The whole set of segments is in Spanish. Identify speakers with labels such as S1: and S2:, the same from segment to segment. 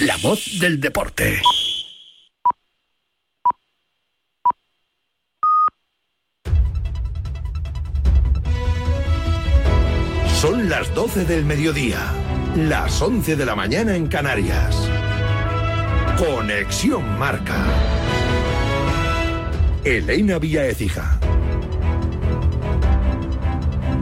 S1: la voz del deporte. Son las 12 del mediodía, las 11 de la mañana en Canarias. Conexión Marca. Elena Vía Ecija.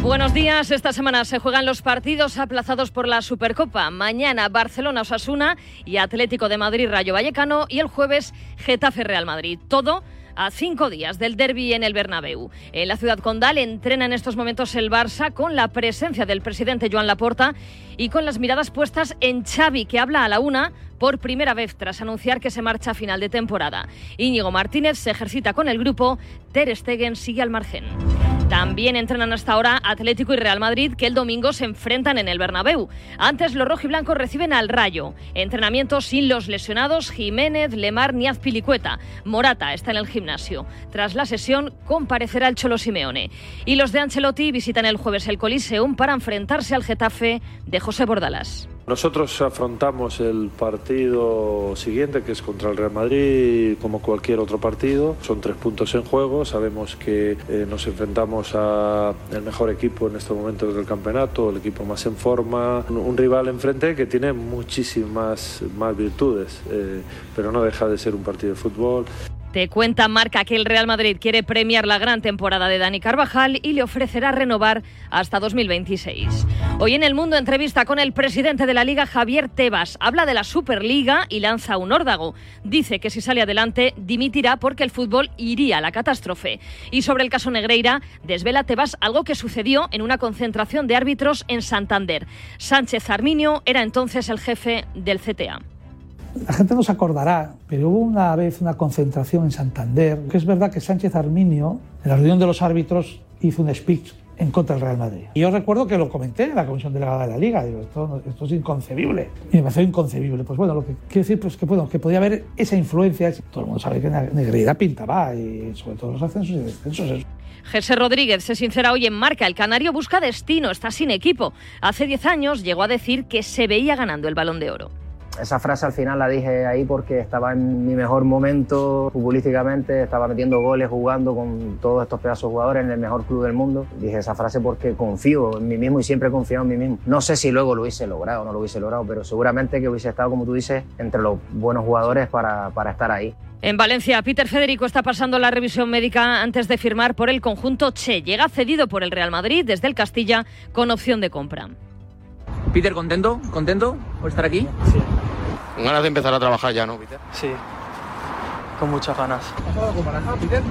S2: Buenos días. Esta semana se juegan los partidos aplazados por la Supercopa. Mañana Barcelona Osasuna y Atlético de Madrid Rayo Vallecano y el jueves Getafe Real Madrid. Todo a cinco días del derby en el Bernabéu. En la ciudad condal entrena en estos momentos el Barça con la presencia del presidente Joan Laporta y con las miradas puestas en Xavi, que habla a la una por primera vez tras anunciar que se marcha a final de temporada. Íñigo Martínez se ejercita con el grupo, Ter Stegen sigue al margen. También entrenan hasta ahora Atlético y Real Madrid, que el domingo se enfrentan en el Bernabéu. Antes los rojiblancos reciben al Rayo. Entrenamiento sin los lesionados Jiménez, Lemar ni Azpilicueta. Morata está en el gimnasio. Tras la sesión comparecerá el Cholo Simeone. Y los de Ancelotti visitan el jueves el Coliseum para enfrentarse al Getafe de José Bordalas.
S3: Nosotros afrontamos el partido siguiente, que es contra el Real Madrid, como cualquier otro partido. Son tres puntos en juego. Sabemos que eh, nos enfrentamos al mejor equipo en estos momentos del campeonato, el equipo más en forma. Un rival enfrente que tiene muchísimas más virtudes, eh, pero no deja de ser un partido de fútbol.
S2: Te cuenta Marca que el Real Madrid quiere premiar la gran temporada de Dani Carvajal y le ofrecerá renovar hasta 2026. Hoy en el mundo entrevista con el presidente de la Liga Javier Tebas. Habla de la Superliga y lanza un órdago. Dice que si sale adelante dimitirá porque el fútbol iría a la catástrofe. Y sobre el caso Negreira desvela Tebas algo que sucedió en una concentración de árbitros en Santander. Sánchez Arminio era entonces el jefe del CTA.
S4: La gente no se acordará, pero hubo una vez una concentración en Santander, que es verdad que Sánchez Arminio, en la reunión de los árbitros, hizo un speech en contra del Real Madrid. Y yo recuerdo que lo comenté en la comisión delegada de la Liga, digo, esto, esto es inconcebible. Y me pareció inconcebible. Pues bueno, lo que quiero decir pues que, bueno, que podía haber esa influencia. Todo el mundo sabe que Negreira pintaba, y sobre todo los ascensos y descensos.
S2: José Rodríguez se sincera hoy en Marca. El Canario busca destino, está sin equipo. Hace 10 años llegó a decir que se veía ganando el balón de oro.
S5: Esa frase al final la dije ahí porque estaba en mi mejor momento futbolísticamente, estaba metiendo goles, jugando con todos estos pedazos de jugadores en el mejor club del mundo. Dije esa frase porque confío en mí mismo y siempre he confiado en mí mismo. No sé si luego lo hubiese logrado o no lo hubiese logrado, pero seguramente que hubiese estado, como tú dices, entre los buenos jugadores para, para estar ahí.
S2: En Valencia, Peter Federico está pasando la revisión médica antes de firmar por el conjunto Che. Llega cedido por el Real Madrid desde el Castilla con opción de compra.
S6: Peter, ¿contento? ¿Contento por estar aquí?
S7: Sí. Con ganas de empezar a trabajar ya, ¿no, Peter?
S6: Sí, con muchas ganas.
S7: Peter?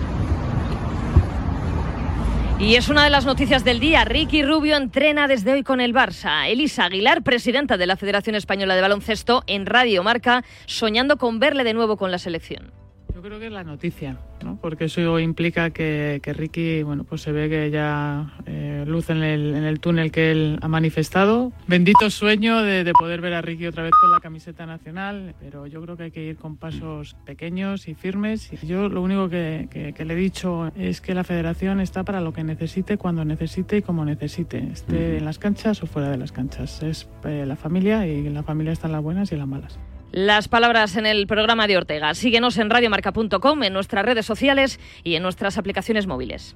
S2: Y es una de las noticias del día. Ricky Rubio entrena desde hoy con el Barça. Elisa Aguilar, presidenta de la Federación Española de Baloncesto, en Radio Marca, soñando con verle de nuevo con la selección.
S8: Yo creo que es la noticia, ¿no? porque eso implica que, que, Ricky bueno, pues se ve que ya eh, luz en el, en el, túnel que él ha manifestado. Bendito sueño de, de, poder ver a Ricky otra vez con la camiseta nacional, pero yo creo que hay que ir con pasos pequeños y firmes. Yo lo único que, que, que, le he dicho es que la federación está para lo que necesite, cuando necesite y como necesite, esté en las canchas o fuera de las canchas. Es eh, la familia y la familia está en las buenas y en las malas.
S2: Las palabras en el programa de Ortega. Síguenos en radiomarca.com, en nuestras redes sociales y en nuestras aplicaciones móviles.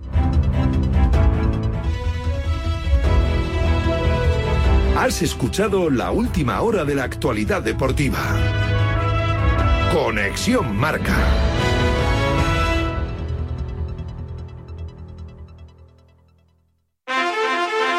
S1: Has escuchado la última hora de la actualidad deportiva. Conexión Marca.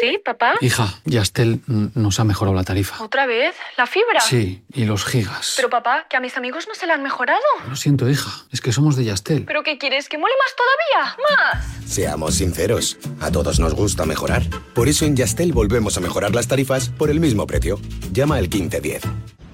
S9: ¿Sí, papá?
S10: Hija, Yastel nos ha mejorado la tarifa.
S9: ¿Otra vez? ¿La fibra?
S10: Sí, y los gigas.
S9: Pero papá, que a mis amigos no se la han mejorado.
S10: Lo siento, hija, es que somos de Yastel.
S9: ¿Pero qué quieres? ¿Que mole más todavía? ¡Más!
S11: Seamos sinceros, a todos nos gusta mejorar. Por eso en Yastel volvemos a mejorar las tarifas por el mismo precio. Llama al 1510.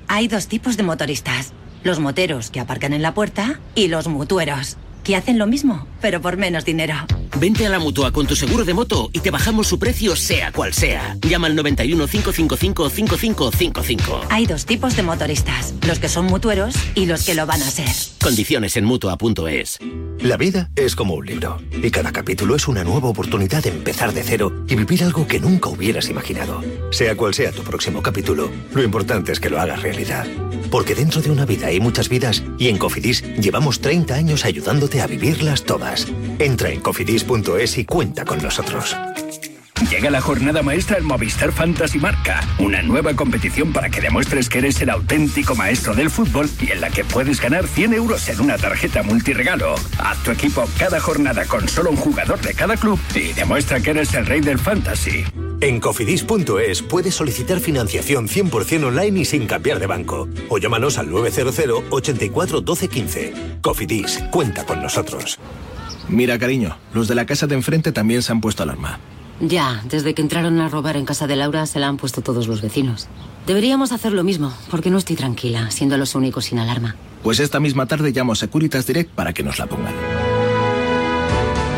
S12: Hay dos tipos de motoristas. Los moteros que aparcan en la puerta y los mutueros.
S13: Que hacen lo mismo, pero por menos dinero.
S14: Vente a la mutua con tu seguro de moto y te bajamos su precio, sea cual sea. Llama al 91 555 5555.
S13: Hay dos tipos de motoristas, los que son mutueros y los que lo van a ser.
S14: Condiciones en mutua.es.
S15: La vida es como un libro y cada capítulo es una nueva oportunidad de empezar de cero y vivir algo que nunca hubieras imaginado. Sea cual sea tu próximo capítulo, lo importante es que lo hagas realidad. Porque dentro de una vida hay muchas vidas y en Cofidis llevamos 30 años ayudándote a vivirlas todas. Entra en cofidis.es y cuenta con nosotros.
S16: Llega la jornada maestra en Movistar Fantasy Marca, una nueva competición para que demuestres que eres el auténtico maestro del fútbol y en la que puedes ganar 100 euros en una tarjeta multiregalo. Haz tu equipo cada jornada con solo un jugador de cada club y demuestra que eres el rey del fantasy.
S15: En cofidis.es puedes solicitar financiación 100% online y sin cambiar de banco. O llámanos al 900 84 12 15. Cofidis, cuenta con nosotros.
S17: Mira, cariño, los de la casa de enfrente también se han puesto alarma.
S12: Ya, desde que entraron a robar en casa de Laura se la han puesto todos los vecinos. Deberíamos hacer lo mismo, porque no estoy tranquila, siendo los únicos sin alarma.
S17: Pues esta misma tarde llamo a Securitas Direct para que nos la pongan.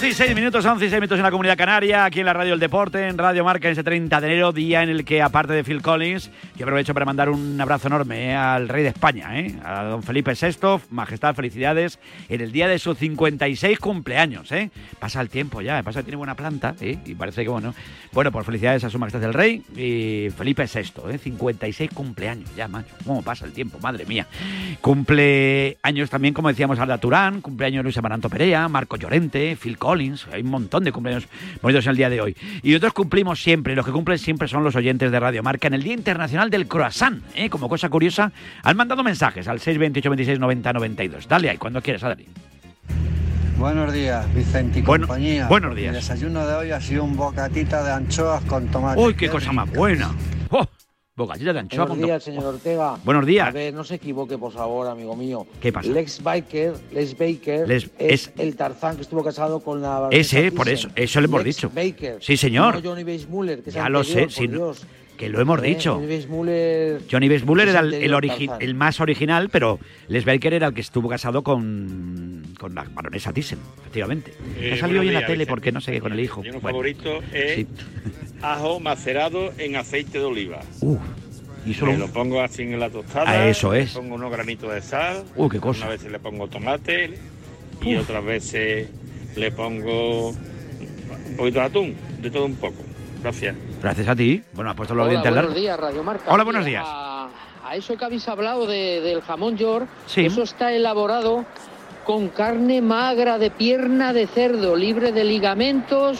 S18: 12 y 6 minutos, 11 y 6 minutos en la Comunidad Canaria, aquí en la Radio El Deporte, en Radio Marca, en ese 30 de enero, día en el que, aparte de Phil Collins, que aprovecho para mandar un abrazo enorme eh, al rey de España, eh, a don Felipe VI, majestad, felicidades, en el día de sus 56 cumpleaños. Eh. Pasa el tiempo ya, pasa que tiene buena planta, eh, y parece que bueno. Bueno, pues felicidades a su majestad el rey y Felipe VI, eh, 56 cumpleaños ya, macho. ¿Cómo pasa el tiempo? Madre mía. Cumple años también, como decíamos, Arda Turán, cumpleaños Luis Amaranto Perea, Marco Llorente, Phil Collins, hay un montón de cumpleaños bonitos en el día de hoy. Y nosotros cumplimos siempre, los que cumplen siempre son los oyentes de Radio Marca en el Día Internacional del Croissant. ¿eh? Como cosa curiosa, han mandado mensajes al 628 26 90 92. Dale ahí, cuando quieras, Adri.
S19: Buenos días, Vicente y
S18: Bueno-
S19: compañía.
S18: buenos días.
S19: El desayuno de hoy ha sido un bocatita de anchoas con tomate.
S18: ¡Uy, qué cosa más buena! ¡Oh! Bocadilla de anchoa
S6: Buenos días, señor Ortega.
S18: Buenos días.
S6: A ver, no se equivoque, por favor, amigo mío.
S18: ¿Qué pasa?
S6: Lex Baker, Lex Baker
S18: Les-
S6: es,
S18: es-
S6: el Tarzán que estuvo casado con la
S18: Ese, por
S6: Thyssen.
S18: eso, eso lo hemos
S6: Lex
S18: dicho.
S6: Baker.
S18: Sí, señor.
S6: No Johnny Weissmuller, que es
S18: Ya lo sé,
S6: anterior, por
S18: no-
S6: Dios.
S18: Que lo hemos
S6: Eh,
S18: dicho.
S6: Johnny Weissmuller
S18: Johnny Weissmuller era el, el, origi-
S6: Tarzán.
S18: el más original, pero Les Baker era el que estuvo casado con, con la baronesa Thyssen, efectivamente.
S20: Eh,
S18: ha salido hoy en la tele
S20: Vicente.
S18: porque no sé qué con el hijo.
S20: Mi
S18: Bueno,
S20: favorito es
S18: sí.
S20: ajo macerado en aceite de oliva.
S18: Uh, y solo
S20: Me lo pongo así en la tostada.
S18: Ah, eso
S20: le
S18: es.
S20: pongo unos granitos de sal.
S18: Uh, qué cosa.
S20: Una vez le pongo tomate y
S18: Uf.
S20: otras veces le pongo un poquito de atún, de todo un poco. Gracias.
S18: Gracias a ti. Bueno, has puesto los
S21: Hola,
S18: dientes
S21: buenos
S18: largos.
S21: días, Radio Marca.
S18: Hola, buenos días.
S21: A, a eso que habéis hablado de- del jamón york,
S18: Sí.
S21: eso está elaborado con carne magra de pierna de cerdo, libre de ligamentos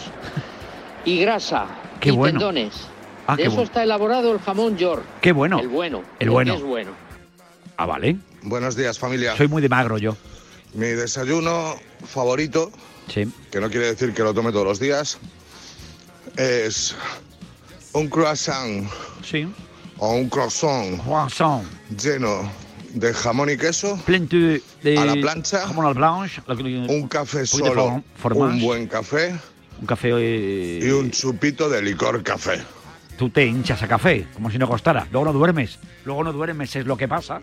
S21: y grasa
S18: Qué
S21: y
S18: bueno.
S21: tendones.
S18: Ah,
S21: de
S18: qué
S21: eso
S18: bueno.
S21: está elaborado el jamón york.
S18: Qué bueno.
S21: El bueno.
S18: El bueno.
S21: es bueno.
S18: Ah, vale.
S22: Buenos días, familia.
S18: Soy muy de magro yo.
S22: Mi desayuno favorito,
S18: Sí.
S22: que no quiere decir que lo tome todos los días, es un croissant
S18: Sí.
S22: o un croissant
S18: Croissant.
S22: lleno de jamón y queso
S18: Plento de
S22: a la plancha,
S18: jamón al blanche,
S22: un café solo, un buen café
S18: un café eh,
S22: y un chupito de licor café.
S18: Tú te hinchas a café, como si no costara. Luego no duermes. Luego no duermes, es lo que pasa.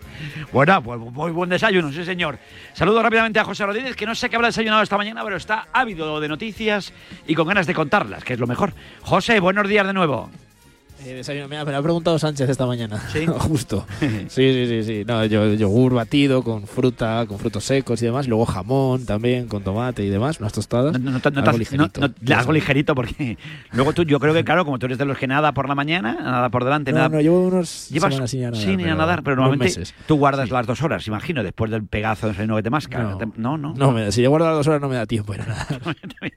S18: Bueno, pues muy buen desayuno, sí, señor. Saludo rápidamente a José Rodríguez, que no sé qué habrá desayunado esta mañana, pero está ávido de noticias y con ganas de contarlas, que es lo mejor. José, buenos días de nuevo.
S23: Eh, desayuno, mira, me lo ha preguntado Sánchez esta mañana.
S18: Sí.
S23: Justo. Sí, sí, sí, sí. No, yo, yogur batido con fruta, con frutos secos y demás. Luego jamón también, con tomate y demás. Unas tostadas.
S18: No, te- no
S23: algo ligerito.
S18: no- no- algo ligerito, porque luego tú, yo creo que, claro, como tú eres de los que nada por la mañana, nada por delante,
S23: No,
S18: nada.
S23: no, llevo unos
S18: Llevas
S23: semanas sin ir a nadar,
S18: sin
S23: pero
S18: nadar, pero normalmente
S23: meses.
S18: tú guardas las dos horas, imagino, después del pegazo de desayuno que te masca.
S23: No.
S18: No, no.
S23: No, me- si yo guardo las dos horas no me da tiempo ir a nadar.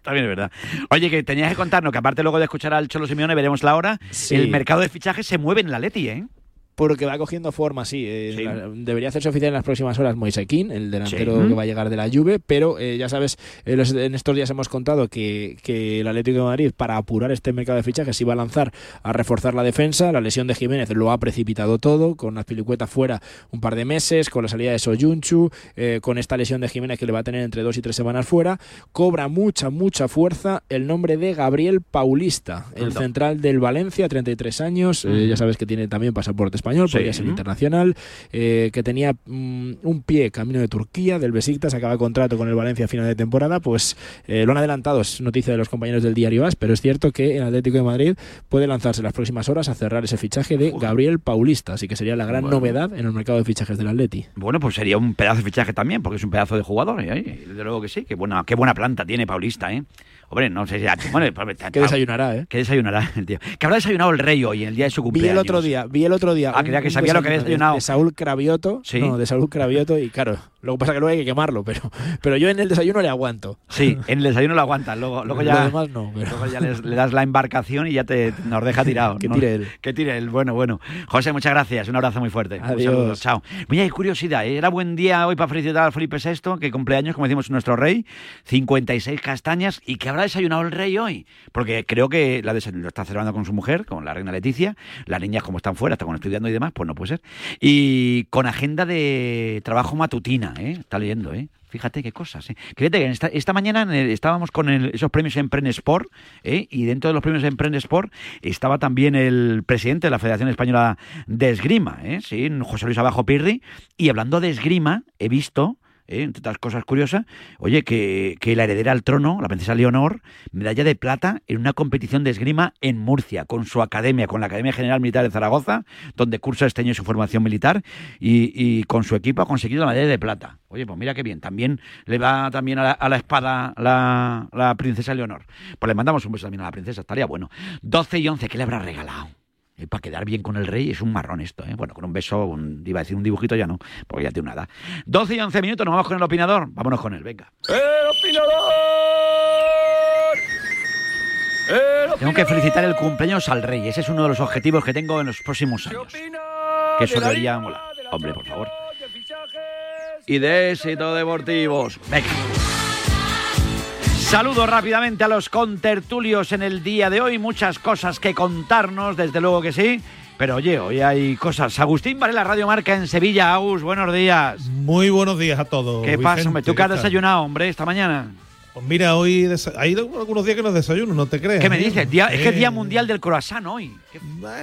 S18: También es verdad. Oye, que tenías que contarnos que aparte luego de escuchar al Cholo Simeone, veremos la hora,
S23: Sí.
S18: el mercado de fichajes se mueve en la Leti, ¿eh?
S23: Porque va cogiendo forma, sí. eh, la- debería hacerse oficial en las próximas horas Moisequín, el delantero
S18: Sí.
S23: que va a llegar de la Juve, pero eh, ya sabes, eh, los- en estos días hemos contado que, que el Atlético de Madrid, para apurar este mercado de fichajes, iba a lanzar a reforzar la defensa. La lesión de Jiménez lo ha precipitado todo, con Azpilicueta fuera un par de meses, con la salida de Soyunchu, eh, con esta lesión de Jiménez que le va a tener entre dos y tres semanas fuera. Cobra mucha, mucha fuerza el nombre de Gabriel Paulista, el central del Valencia, 33 años. eh, ya sabes que tiene también pasaporte español,
S18: Sí.
S23: podría ser internacional, eh, que tenía mm, un pie camino de Turquía, del Besiktas, acaba contrato con el Valencia a final de temporada, pues eh, lo han adelantado, es noticia de los compañeros del diario AS, pero es cierto que el Atlético de Madrid puede lanzarse en las próximas horas a cerrar ese fichaje de Gabriel Paulista, así que sería la gran
S18: Bueno.
S23: novedad en el mercado de fichajes del Atleti.
S18: Bueno, pues sería un pedazo de fichaje también, porque es un pedazo de jugador. ¿eh? Y Desde luego que sí, qué buena, qué buena planta tiene Paulista, ¿eh? Hombre, no sé si... Bueno,
S23: Que desayunará, ¿eh?
S18: Que desayunará el tío. Que habrá desayunado el rey hoy, en el día de su
S23: Vi
S18: cumpleaños.
S23: el otro día, vi el otro día.
S18: Ah, creía que sabía lo que había
S23: de-
S18: desayunado.
S23: De Saúl Cravioto.
S18: Sí.
S23: No, de Saúl Cravioto y claro, luego pasa que luego hay que quemarlo, pero, pero yo en el desayuno le aguanto.
S18: Sí, en el desayuno lo aguantas, luego, luego ya,
S23: Lo demás no, pero-
S18: luego ya les- le das la embarcación y ya te nos deja tirado.
S23: Que tire él.
S18: Que tire él, bueno, bueno. José, muchas gracias, un abrazo muy fuerte. Un
S23: Adiós.
S18: saludo, chao. Mira, hay curiosidad, ¿eh? era buen día hoy para felicitar a Felipe VI, que cumpleaños, como decimos, nuestro rey, 56 castañas, y que habrá desayunado el rey hoy, porque creo que la lo está celebrando con su mujer, con la reina Leticia, las niñas como están fuera, están estudiando y demás, pues no puede ser, y con agenda de trabajo matutina, ¿eh? está leyendo, ¿eh? Fíjate qué cosas. ¿eh? Que esta, esta mañana estábamos con esos premios Empren Sport ¿eh? y dentro de los premios Empren Sport estaba también el presidente de la Federación Española de Esgrima, ¿eh? José Luis Abajo Pirri. Y hablando de esgrima, he visto, ¿eh? entre otras cosas curiosas, oye, que, que la heredera al trono, la princesa Leonor, medalla de plata en una competición de esgrima en Murcia, con su academia, con la Academia General Militar de Zaragoza, donde cursa este año su formación militar, y, y con su equipo ha conseguido la medalla de plata. Oye, pues mira qué bien. También le va también a la, a la espada la, la princesa Leonor. Pues le mandamos un beso también a la princesa, estaría bueno. 12 y 11, ¿qué le habrá regalado? Eh, para quedar bien con el rey es un marrón esto, ¿eh? Bueno, con un beso, un- iba a decir un dibujito, ya no, porque ya tiene una edad. 12 y 11 minutos, nos vamos con el opinador. Vámonos con él, venga. Tengo que felicitar el cumpleaños al rey. Ese es uno de los objetivos que tengo en los próximos años. Que eso debería molar. Hombre, por favor. Y de éxito deportivos. Venga. Saludo rápidamente a los contertulios en el día de hoy. Muchas cosas que contarnos, desde luego que sí. Pero oye, hoy hay cosas. Agustín Varela, Radio Marca en Sevilla. Agus, buenos días.
S24: Muy buenos días a todos.
S18: ¿Qué pasa, hombre? ¿Tú qué has desayunado, hombre, esta mañana?
S24: Pues mira, hoy hay algunos días que no desayuno, no te creas.
S18: ¿Qué me
S24: ¿eh?
S18: dices? Día- es que es
S24: Eh,
S18: Día Mundial del Croissant hoy.
S24: eh,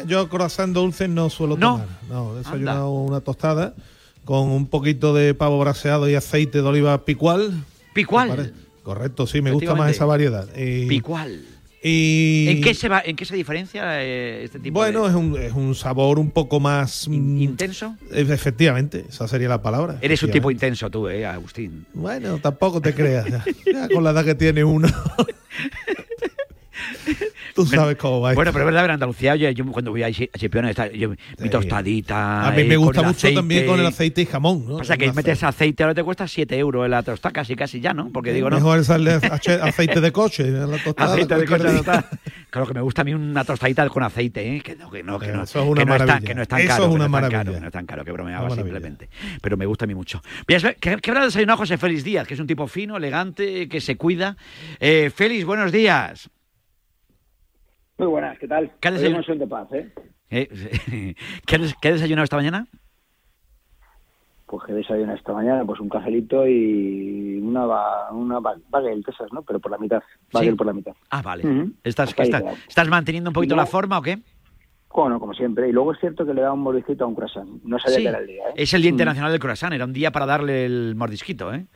S24: Yo croissant dulce no suelo
S18: ¿No?
S24: tomar. No, he desayunado una tostada con un poquito de pavo braseado y aceite de oliva picual.
S18: ¿Picual?
S24: Correcto, sí, me gusta más esa variedad. Y-
S18: Picual.
S24: Y
S18: ¿En qué se va, en qué se diferencia eh, este tipo
S24: bueno,
S18: de
S24: es, un, es un sabor un poco más... mm,
S18: intenso?
S24: Efectivamente, esa sería la palabra.
S18: Eres un tipo intenso tú, eh, Agustín.
S24: Bueno, tampoco te creas. Ya, Ya con la edad que tiene uno. Tú sabes cómo va.
S18: Bueno, pero es verdad, en Andalucía, oye, yo cuando voy a Chi- a Chipiona, está- yo- mi tostadita.
S24: A mí me
S18: eh,
S24: gusta mucho
S18: aceite.
S24: también con el aceite y jamón. ¿no?
S18: Pasa que metes aceite, ahora te cuesta 7 euros en la tostada, casi, casi ya, ¿no? Porque digo, no.
S24: Mejor echarle ache- aceite de coche en la tostada.
S18: Aceite de coche, total. Claro que me gusta a mí una tostadita con aceite, ¿eh? Que no, que no, que no.
S24: Eso es una
S18: que no es tan-
S24: maravilla.
S18: que no es tan
S24: Eso
S18: caro.
S24: es
S18: que
S24: una
S18: no es tan
S24: maravilla.
S18: caro, que no es tan caro, que bromeaba simplemente. Pero me gusta a mí mucho. ¿Qué, qué habrá desayunado José Félix Díaz? Que es un tipo fino, elegante, que se cuida. Eh, Félix, buenos días.
S25: Muy buenas, ¿qué tal?
S18: ¿Qué
S25: hemos sido de paz, ¿eh?
S18: Eh, ¿Qué, has desayunado esta mañana?
S25: Pues que desayuno esta mañana, pues un cafelito y una, ba- una ba- bagel esas, ¿no? Pero por la mitad, bagel
S18: Sí.
S25: por la mitad.
S18: Ah, vale. ¿Estás, estás-. ¿Estás manteniendo un poquito
S25: no-
S18: la forma o qué?
S25: Bueno, como siempre. Y luego es cierto que le da un mordisquito a un croissant. No sabía
S18: Sí.
S25: que era el día, ¿eh?
S18: Es el Día
S25: Mm.
S18: Internacional del Croissant, era un día para darle el mordisquito, ¿eh?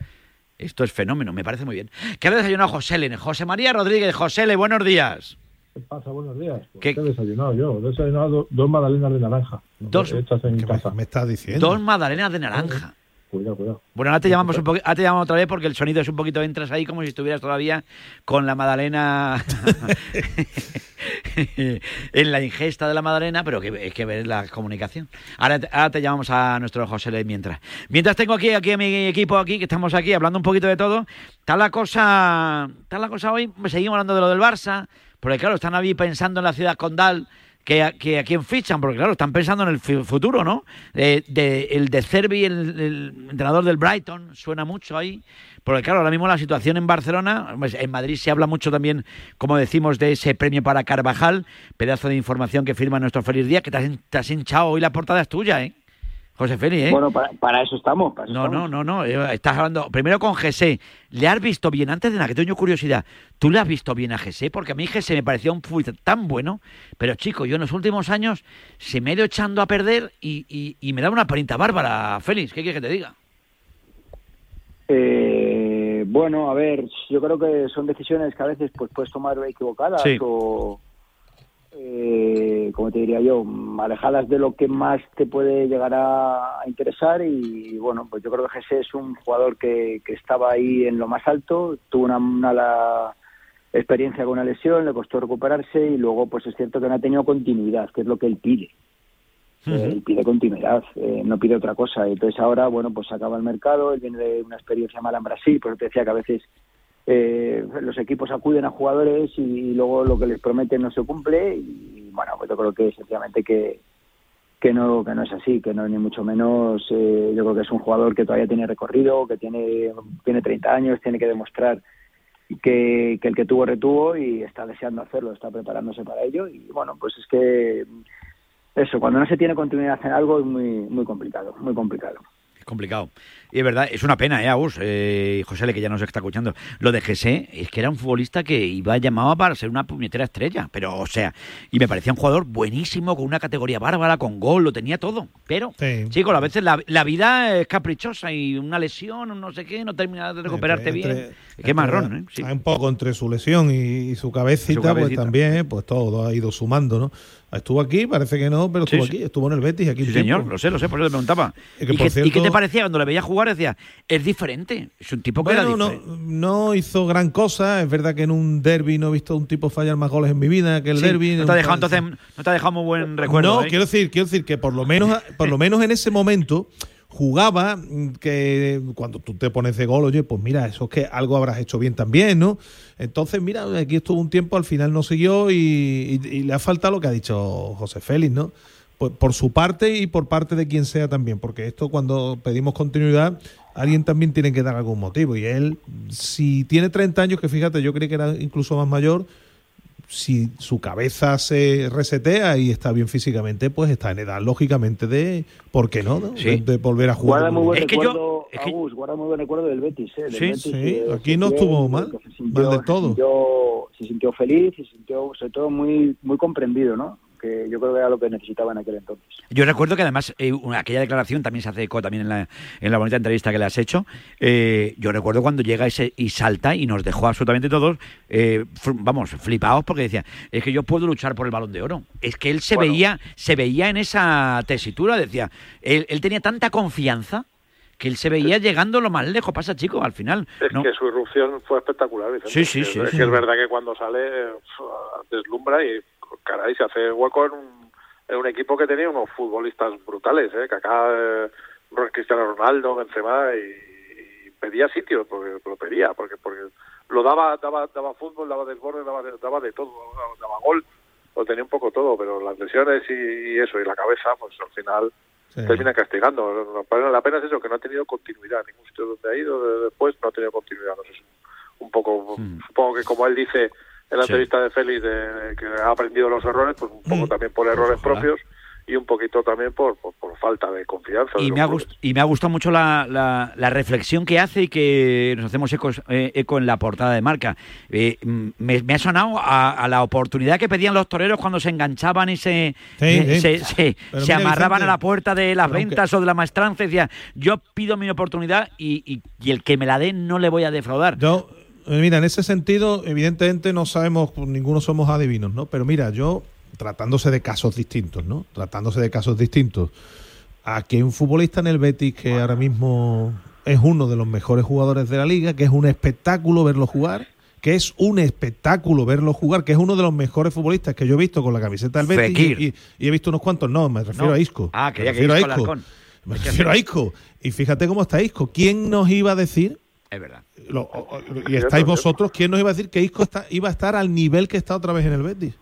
S18: Esto es fenómeno, me parece muy bien. ¿Qué ha desayunado José L? José María Rodríguez, José L, buenos días.
S26: ¿Qué pasa? Buenos días. Pues,
S18: ¿Qué-
S26: ¿Qué, he desayunado yo? He desayunado do- dos magdalenas de naranja.
S18: Dos-
S26: Hechas en casa.
S24: Me estás diciendo.
S18: Dos magdalenas de naranja.
S26: Cuidado, cuidado.
S18: Bueno, ahora te llamamos un ahora te llamamos otra vez porque el sonido es un poquito, entras ahí como si estuvieras todavía con la magdalena en la ingesta de la magdalena, pero que es que ver la comunicación. Ahora, te- ahora te llamamos a nuestro José L mientras. Mientras tengo aquí, aquí a mi equipo aquí, que estamos aquí hablando un poquito de todo, está la cosa, está la cosa hoy, seguimos hablando de lo del Barça, porque claro, están ahí pensando en la ciudad condal que, a- que a fichan, porque claro, están pensando en el futuro, ¿no? El de Cervi, el, el entrenador del Brighton, suena mucho ahí. Porque claro, ahora mismo la situación en Barcelona, pues, en Madrid se habla mucho también, como decimos, de ese premio para Carvajal, pedazo de información que firma nuestro Feliz Día, que te has hinchado hoy la portada es tuya, ¿eh? José Félix, ¿eh?
S25: Bueno, para, para eso estamos. para eso
S18: No, no,
S25: estamos.
S18: no, no. Estás hablando primero con José. ¿Le has visto bien? Antes de nada, que tengo curiosidad. ¿Tú le has visto bien a José? Porque a mí José me parecía un futbolista tan bueno. Pero, chico, yo en los últimos años se me he ido echando a perder y, y- y me da una perinta bárbara, Félix. ¿Qué quieres que te diga?
S25: Eh, bueno, a ver, yo creo que son decisiones que a veces pues puedes tomar equivocadas
S18: Sí.
S25: o, eh, como te diría yo, alejadas de lo que más te puede llegar a, a interesar y bueno, pues yo creo que Jesse es un jugador que, que estaba ahí en lo más alto, tuvo una mala experiencia con una lesión, le costó recuperarse y luego pues es cierto que no ha tenido continuidad, que es lo que él pide. Eh, él pide continuidad, eh, no pide otra cosa. Entonces ahora, bueno, pues se acaba el mercado, él viene de una experiencia mala en Brasil, por eso te decía que a veces eh, los equipos acuden a jugadores y, luego lo que les prometen no se cumple y bueno, pues yo creo que sencillamente que que no que no es así, que no ni mucho menos. eh, yo creo que es un jugador que todavía tiene recorrido, que tiene tiene 30 años, tiene que demostrar que, que el que tuvo retuvo y está deseando hacerlo, está preparándose para ello y bueno, pues es que eso, cuando no se tiene continuidad en algo es muy muy complicado, muy complicado.
S18: Es complicado. Y es verdad, es una pena, ¿eh, Agus? Eh, José, que ya nos está escuchando. Lo de José es que era un futbolista que iba llamado para ser una puñetera estrella. Pero, o sea, y me parecía un jugador buenísimo, con una categoría bárbara, con gol, lo tenía todo. Pero,
S24: Sí.
S18: chicos, a veces la, la vida es caprichosa y una lesión, no sé qué, no termina de recuperarte
S24: Entre-
S18: bien. qué marrón, ¿eh? Sí.
S24: Un poco entre su lesión y, y su cabecita,
S18: Su
S24: pues
S18: cabecita.
S24: también, pues todo ha ido sumando, ¿no? Estuvo aquí, parece que no, pero estuvo
S18: sí.
S24: aquí, estuvo en el Betis aquí.
S18: Sí, señor,
S24: tiempo.
S18: lo sé, lo sé, por eso te preguntaba.
S24: Y que,
S18: ¿Y,
S24: por
S18: qué, y qué te parecía cuando le veía jugar? Decía, es diferente, es un tipo que
S24: Bueno,
S18: era
S24: no, hizo gran cosa. Es verdad que en un derby no he visto a un tipo fallar más goles en mi vida que el
S18: Sí,
S24: derby.
S18: no te ha dejado entonces, no te ha dejado muy buen recuerdo.
S24: No,
S18: ¿eh?
S24: quiero decir, quiero decir que por lo menos, por lo menos en ese momento jugaba que cuando tú te pones de gol, oye, pues mira, eso es que algo habrás hecho bien también, ¿no? Entonces, mira, aquí estuvo un tiempo, al final no siguió y, le ha faltado lo que ha dicho José Félix, ¿no? Pues por su parte y por parte de quien sea también, porque esto cuando pedimos continuidad, alguien también tiene que dar algún motivo. Y él, si tiene 30 años, que fíjate, yo creí que era incluso más mayor, si su cabeza se resetea y está bien físicamente, pues está en edad, lógicamente, de, ¿por qué no? no?
S18: Sí.
S24: De, de volver a jugar.
S25: Guarda muy buen
S18: Es que yo-
S25: recuerdo, Agus, guarda muy buen recuerdo del Betis, ¿eh? Del
S24: Sí,
S25: Betis,
S24: sí,
S25: que
S24: aquí
S25: se
S24: no estuvo mal,
S25: se sintió-
S24: mal del
S25: se
S24: todo.
S25: sintió- Se sintió feliz y se sintió, sobre todo, muy, muy comprendido, ¿no? Que yo creo que era lo que necesitaba en aquel entonces.
S18: Yo recuerdo que además eh, una- aquella declaración también se hace eco también en la, en la bonita entrevista que le has hecho. Eh, yo recuerdo cuando llega ese y salta y nos dejó absolutamente todos, eh, vamos, flipados porque decía, es que yo puedo luchar por el balón de oro. Es que él se
S25: Bueno.
S18: veía, se veía en esa tesitura, decía, él, él tenía tanta confianza que él se veía llegando lo más lejos. Pasa, chico, al final.
S27: Es
S18: ¿no?
S27: que su irrupción fue espectacular. Vicente.
S18: Sí, sí,
S27: Es-
S18: sí,
S27: Es,
S18: sí.
S27: que es verdad que cuando sale eh, deslumbra y caray se hace hueco en un, en un equipo que tenía unos futbolistas brutales, ¿eh? que acá eh, Cristiano Ronaldo, Benzema y, y pedía sitio porque lo pedía porque porque lo daba daba daba fútbol, daba desborde, daba de, daba de todo, daba, daba gol, lo tenía un poco todo, pero las lesiones y, y eso y la cabeza, pues al final termina castigando. La pena es eso, que no ha tenido continuidad. Ningún sitio donde ha ido de- después no ha tenido continuidad. No sé, un, un poco, supongo que como él dice en la
S18: Sí.
S27: entrevista de Félix, de, que ha aprendido los errores, pues un poco también por errores
S18: Ojalá.
S27: propios y un poquito también por, por, por falta de confianza. de
S18: Y
S27: los
S18: me, ha y me ha gustado mucho la, la- la reflexión que hace y que nos hacemos eco, eh, eco en la portada de marca. Eh, mm, me, me ha sonado a, a la oportunidad que pedían los toreros cuando se enganchaban y se,
S24: Sí,
S18: eh,
S24: sí.
S18: se, se- se
S24: mira,
S18: amarraban
S24: Vicente,
S18: a la puerta de las
S24: aunque-
S18: ventas o de la maestranza y decía, yo pido mi oportunidad y, y- y el que me la dé no le voy a defraudar.
S24: Yo, mira, en ese sentido, evidentemente no sabemos, pues, ninguno somos adivinos, ¿no? Pero mira, yo, tratándose de casos distintos, ¿no? Tratándose de casos distintos, aquí hay un futbolista en el Betis que ahora mismo es uno de los mejores jugadores de la liga, que es un espectáculo verlo jugar, que es un espectáculo verlo jugar, que es uno de los mejores futbolistas que yo he visto con la camiseta del Betis y, y- y he visto unos cuantos, no, me refiero
S18: No.
S24: a Isco.
S18: Ah, que
S24: refiero a
S18: Isco.
S24: Me
S18: que
S24: refiero a. Isco. Y fíjate cómo está Isco. ¿Quién nos iba a decir
S18: Es verdad.
S24: lo- o- o- y estáis vosotros, ¿quién nos iba a decir que Isco está, iba a estar al nivel que está otra vez en el Betis?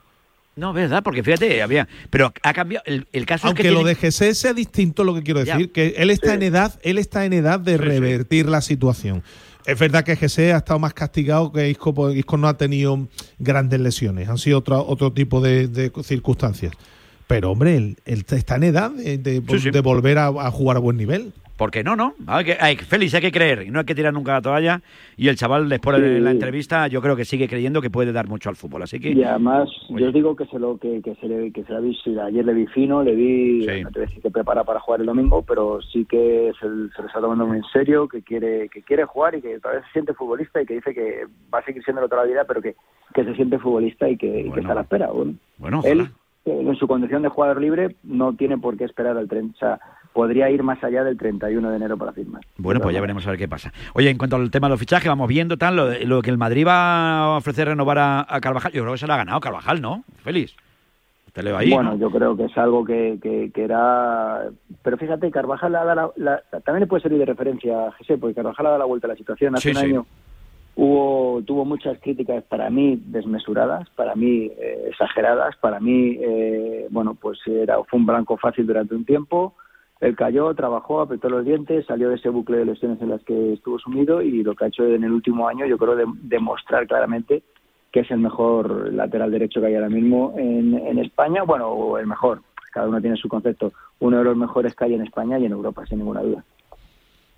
S18: No, verdad, porque fíjate, había. Pero ha cambiado. El, el caso
S24: Aunque
S18: es que.
S24: lo
S18: tiene-
S24: de Jesé sea distinto, lo que quiero
S18: Ya.
S24: decir, que él está en edad, él está en edad de revertir la situación. Es verdad que Jesé ha estado más castigado que Isco, porque Isco no ha tenido grandes lesiones, han sido otro, otro tipo de, de circunstancias. Pero hombre, él, él está en edad de, de-
S18: Sí, sí.
S24: de volver a, a jugar a buen nivel.
S18: Porque no, no. Hay que, hay, Félix, hay que creer. Y no hay que tirar nunca la toalla. Y el chaval, después de la entrevista, yo creo que sigue creyendo que puede dar mucho al fútbol. Así que.
S25: Y además, yo os digo que se lo que, que se le que se la vi, ayer le vi fino, le vi,
S18: Sí.
S25: no te voy a decir que prepara para jugar el domingo, pero sí que se, se lo está tomando muy en serio, que quiere que quiere jugar y que todavía se siente futbolista y que dice que va a seguir siendo toda la vida, pero que, que se siente futbolista y que, y que está a la espera. Bueno,
S18: Bueno,
S25: él eh, en su condición de jugador libre no tiene por qué esperar al tren, o sea, podría ir más allá del 31 de enero para firmar.
S18: Bueno, pues ya veremos a ver qué pasa. Oye, en cuanto al tema de los fichajes, vamos viendo tal, lo, lo que el Madrid va a ofrecer renovar a, a Carvajal. Yo creo que se lo ha ganado Carvajal, ¿no? Félix. Te leo ahí.
S25: bueno,
S18: ¿no?
S25: yo creo que es algo que, que, que era... Pero fíjate, Carvajal ha dado la, la- también le puede servir de referencia a José, porque Carvajal ha dado la vuelta a la situación. Hace
S18: Sí,
S25: un
S18: sí.
S25: año hubo tuvo muchas críticas para mí desmesuradas, para mí eh, exageradas, para mí, eh, bueno, pues era fue un blanco fácil durante un tiempo. Él cayó, trabajó, apretó los dientes, salió de ese bucle de lesiones en las que estuvo sumido y lo que ha hecho en el último año, yo creo, de, demostrar claramente que es el mejor lateral derecho que hay ahora mismo en, España, bueno, o el mejor, cada uno tiene su concepto, uno de los mejores que hay en España y en Europa, sin ninguna duda.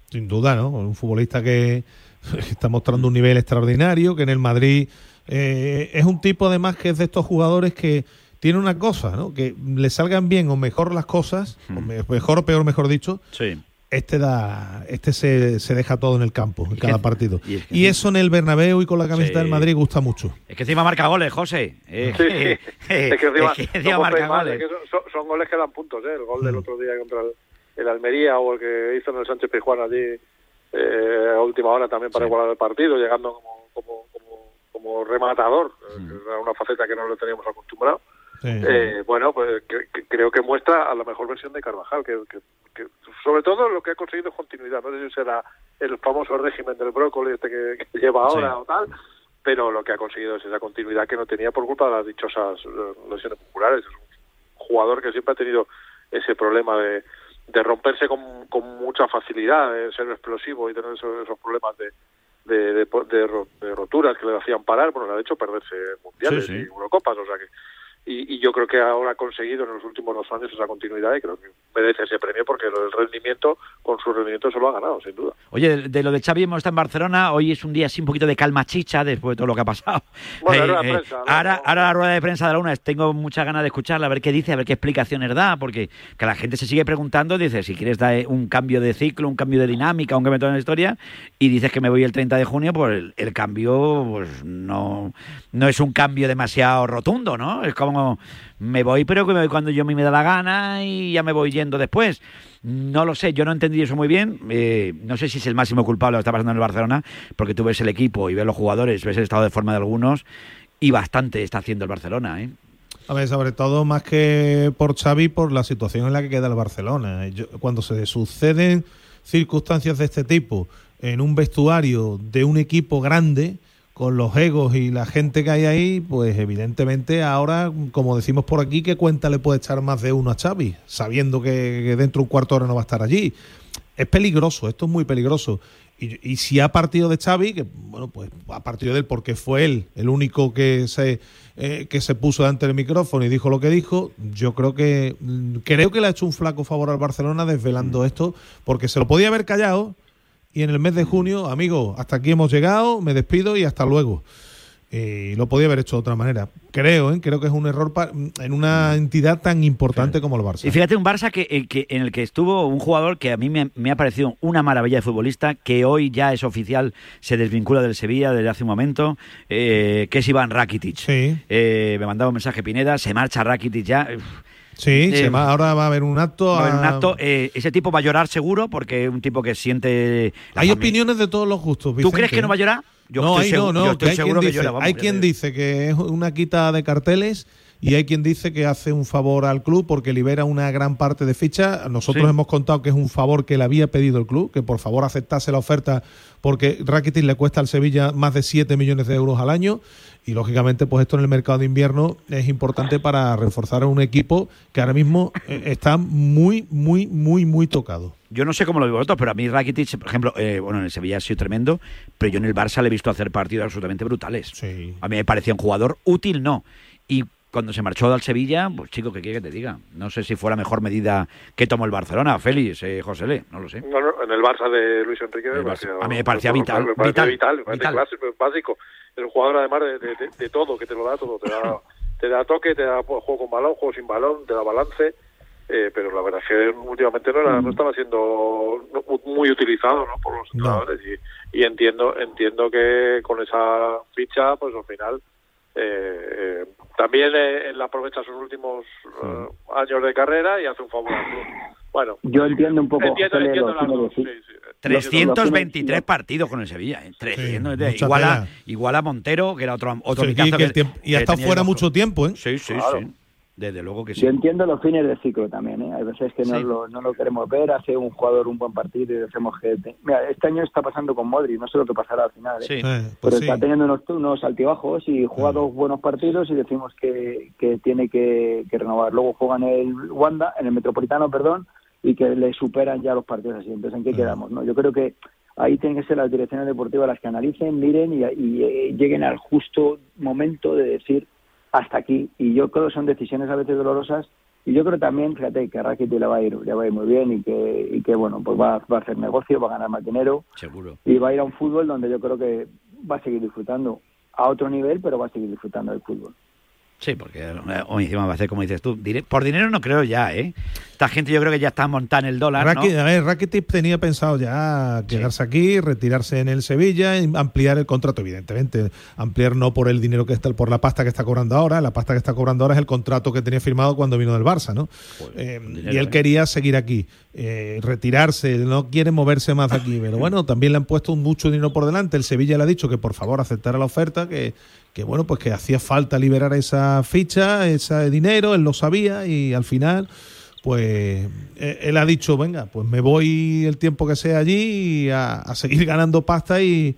S24: Sin duda, ¿no? Un futbolista que está mostrando un nivel extraordinario, que en el Madrid eh, es un tipo además que es de estos jugadores que tiene una cosa, ¿no? Que le salgan bien o mejor las cosas, o me- mejor o peor, mejor dicho.
S18: Sí.
S24: Este da, este se, se deja todo en el campo, en cada
S18: que-
S24: partido.
S18: y
S24: Y,
S18: es que-
S24: eso en el Bernabéu y con la camiseta
S18: Sí.
S24: del Madrid gusta mucho.
S18: Es que encima marca goles, José. Eh,
S27: Sí, sí. es que encima,
S18: es que encima marca goles.
S27: es que son, son- goles que dan puntos, ¿eh? El gol
S18: Mm.
S27: del otro día contra el, el Almería o el que hizo en el Sánchez Pizjuán allí eh, a última hora también para igualar el partido, llegando como, como, como, como rematador, eh,
S18: Mm.
S27: que era una faceta que no lo teníamos acostumbrado.
S24: Sí.
S27: Eh, bueno, pues que- que creo que muestra a la mejor versión de Carvajal, que, sobre todo lo que ha conseguido es continuidad. No sé si será el famoso régimen del brócoli este que, lleva ahora
S18: Sí.
S27: o tal, pero lo que ha conseguido es esa continuidad que no tenía por culpa de las dichosas eh, lesiones musculares. Es un jugador que siempre ha tenido ese problema de, de romperse con, con mucha facilidad, de ser explosivo y tener esos, esos problemas de, de, de, de ro- de roturas que le hacían parar, bueno, le ha hecho perderse mundiales
S18: Sí, sí.
S27: y Eurocopas, o sea que y, y yo creo que ahora ha conseguido en los últimos dos años esa continuidad y creo que merece ese premio porque lo del rendimiento, con su rendimiento se lo ha ganado, sin duda.
S18: Oye, de, de lo de Xavi hemos estado en Barcelona, hoy es un día así un poquito de calma chicha después de todo lo que ha pasado.
S27: Bueno, era la prensa, ¿no?
S18: ahora, ahora la rueda de prensa de la una, tengo muchas ganas de escucharla, a ver qué dice, a ver qué explicaciones da, porque que la gente se sigue preguntando, dice, si quieres dar un cambio de ciclo, un cambio de dinámica, un cambio de toda la historia, y dices que me voy el 30 de junio, pues el, el cambio pues no, no es un cambio demasiado rotundo, ¿no? Es como me voy, pero que me voy cuando yo me da la gana y ya me voy yendo después. No lo sé, yo no entendí eso muy bien. Eh, no sé si es el máximo culpable lo que está pasando en el Barcelona, porque tú ves el equipo y ves los jugadores, ves el estado de forma de algunos y bastante está haciendo el Barcelona. ¿eh?
S24: A ver, sobre todo más que por Xavi, por la situación en la que queda el Barcelona. Yo- cuando se suceden circunstancias de este tipo en un vestuario de un equipo grande, con los egos y la gente que hay ahí, pues evidentemente ahora, como decimos por aquí, ¿qué cuenta le puede echar más de uno a Xavi? Sabiendo que, que dentro de un cuarto de hora no va a estar allí. Es peligroso, esto es muy peligroso. Y, y si ha partido de Xavi, que bueno, pues ha partido de él porque fue él el único que se eh, que se puso delante del micrófono y dijo lo que dijo, yo creo que mm, creo que le ha hecho un flaco favor al Barcelona desvelando esto, porque se lo podía haber callado y en el mes de junio, amigo, hasta aquí hemos llegado, me despido y hasta luego. Y lo podía haber hecho de otra manera. Creo, ¿eh? creo que es un error en una entidad tan importante como el Barça.
S18: Y fíjate, un Barça que, eh, que- en el que estuvo un jugador que a mí me, me ha parecido una maravilla de futbolista, que hoy ya es oficial, se desvincula del Sevilla desde hace un momento, eh, que es Iván Rakitic. Eh, me mandaba un mensaje Pineda, se marcha Rakitic ya. Uf.
S24: Sí,
S18: Eh,
S24: se va- ahora va a haber un acto.
S18: Va a haber un
S24: a-
S18: acto, eh, ese tipo va a llorar seguro porque es un tipo que siente...
S24: Hay
S18: familia.
S24: opiniones de todos los gustos.
S18: ¿Tú
S24: Vicente,
S18: crees que no va a llorar? Yo
S24: no,
S18: estoy
S24: no, no,
S18: yo estoy
S24: hay
S18: seguro
S24: quien
S18: que
S24: dice,
S18: llora, vamos,
S24: hay quien
S18: te-
S24: dice que es una quita de carteles y hay quien dice que hace un favor al club porque libera una gran parte de ficha. Nosotros
S18: Sí.
S24: hemos contado que es un favor que le había pedido el club, que por favor aceptase la oferta porque Rakitic le cuesta al Sevilla más de 7 millones de euros al año y lógicamente pues esto en el mercado de invierno es importante para reforzar a un equipo que ahora mismo eh, está muy, muy, muy, muy tocado.
S18: Yo no sé cómo lo veis vosotros, pero a mí Rakitic, por ejemplo, eh, bueno, en el Sevilla ha sido tremendo, pero yo en el Barça le he visto hacer partidos absolutamente brutales. A mí me parecía un jugador útil, no. Y cuando se marchó al Sevilla, pues chico, ¿qué quiere que te diga? No sé si fue la mejor medida que tomó el Barcelona, Félix, eh, José Le, no lo sé.
S27: No, no, en el Barça de Luis Enrique me parecía,
S18: A mí me parecía vital,
S27: me parecía
S18: vital,
S27: vital, clásico, básico. Es un jugador además de, de- de- de todo, que te lo da todo, te da, te da toque, te da juego con balón, juego sin balón, te da balance, eh, pero la verdad es que últimamente no, era- no estaba siendo muy utilizado ¿no? por los entrenadores y, y entiendo entiendo que con esa ficha pues al final eh, eh, también eh, él aprovecha sus últimos eh, años de carrera y hace un favor al club. Bueno,
S25: Yo entiendo un poco,
S27: Entiendo- entiendo
S25: lo que
S27: las
S25: quiere
S27: dos,
S25: decir.
S27: sí, sí.
S18: 323 partidos con el Sevilla, ¿eh? 300,
S24: mucha
S18: igual, a, igual a Montero, que era otro, otro
S24: Sí, que
S18: que-
S24: y ha estado fuera mucho tiempo, ¿eh?
S18: Sí, sí,
S25: Claro.
S18: sí. Desde luego que sí.
S25: Yo entiendo los fines de ciclo también, ¿eh? Hay veces que no,
S18: Sí.
S25: lo, no lo queremos ver, hace un jugador un buen partido y decimos que... te- Mira, este año está pasando con Modri, no sé lo que pasará al final, ¿eh?
S18: Sí.
S24: Eh,
S25: Pero
S24: pues sí.
S25: está teniendo unos, unos altibajos y juega dos buenos partidos y decimos que, que tiene que, que renovar. Luego juega en el Wanda, en el Metropolitano, perdón, y que le superan ya los partidos así. Entonces, ¿en qué quedamos? no Yo creo que ahí tienen que ser las direcciones deportivas las que analicen, miren y, y, eh, lleguen al justo momento de decir hasta aquí. Y yo creo que son decisiones a veces dolorosas. Y yo creo también, fíjate, que a Rakitic le va a ir, le va a ir muy bien y que, y que bueno, pues va, va a hacer negocio, va a ganar más dinero
S18: Seguro.
S25: y va a ir a un fútbol donde yo creo que va a seguir disfrutando a otro nivel, pero va a seguir disfrutando del fútbol.
S18: Sí, porque eh, o encima va a hacer como dices tú. Por dinero no creo ya, ¿eh? Esta gente yo creo que ya está montada en el dólar, ¿no?
S24: Raki- A ver, Rakitic tenía pensado ya quedarse aquí, retirarse en el Sevilla, y ampliar el contrato, evidentemente. Ampliar no por el dinero que está, por la pasta que está cobrando ahora. La pasta que está cobrando ahora es el contrato que tenía firmado cuando vino del Barça, ¿no? Eh, y él
S18: ¿eh?
S24: quería seguir aquí, eh, retirarse, no quiere moverse más de aquí. Pero bueno, también le han puesto mucho dinero por delante. El Sevilla le ha dicho que por favor aceptara la oferta, que, que bueno, pues que hacía falta liberar esa ficha, ese dinero, él lo sabía y al final pues eh, él ha dicho, venga, pues me voy el tiempo que sea allí a, a seguir ganando pasta y,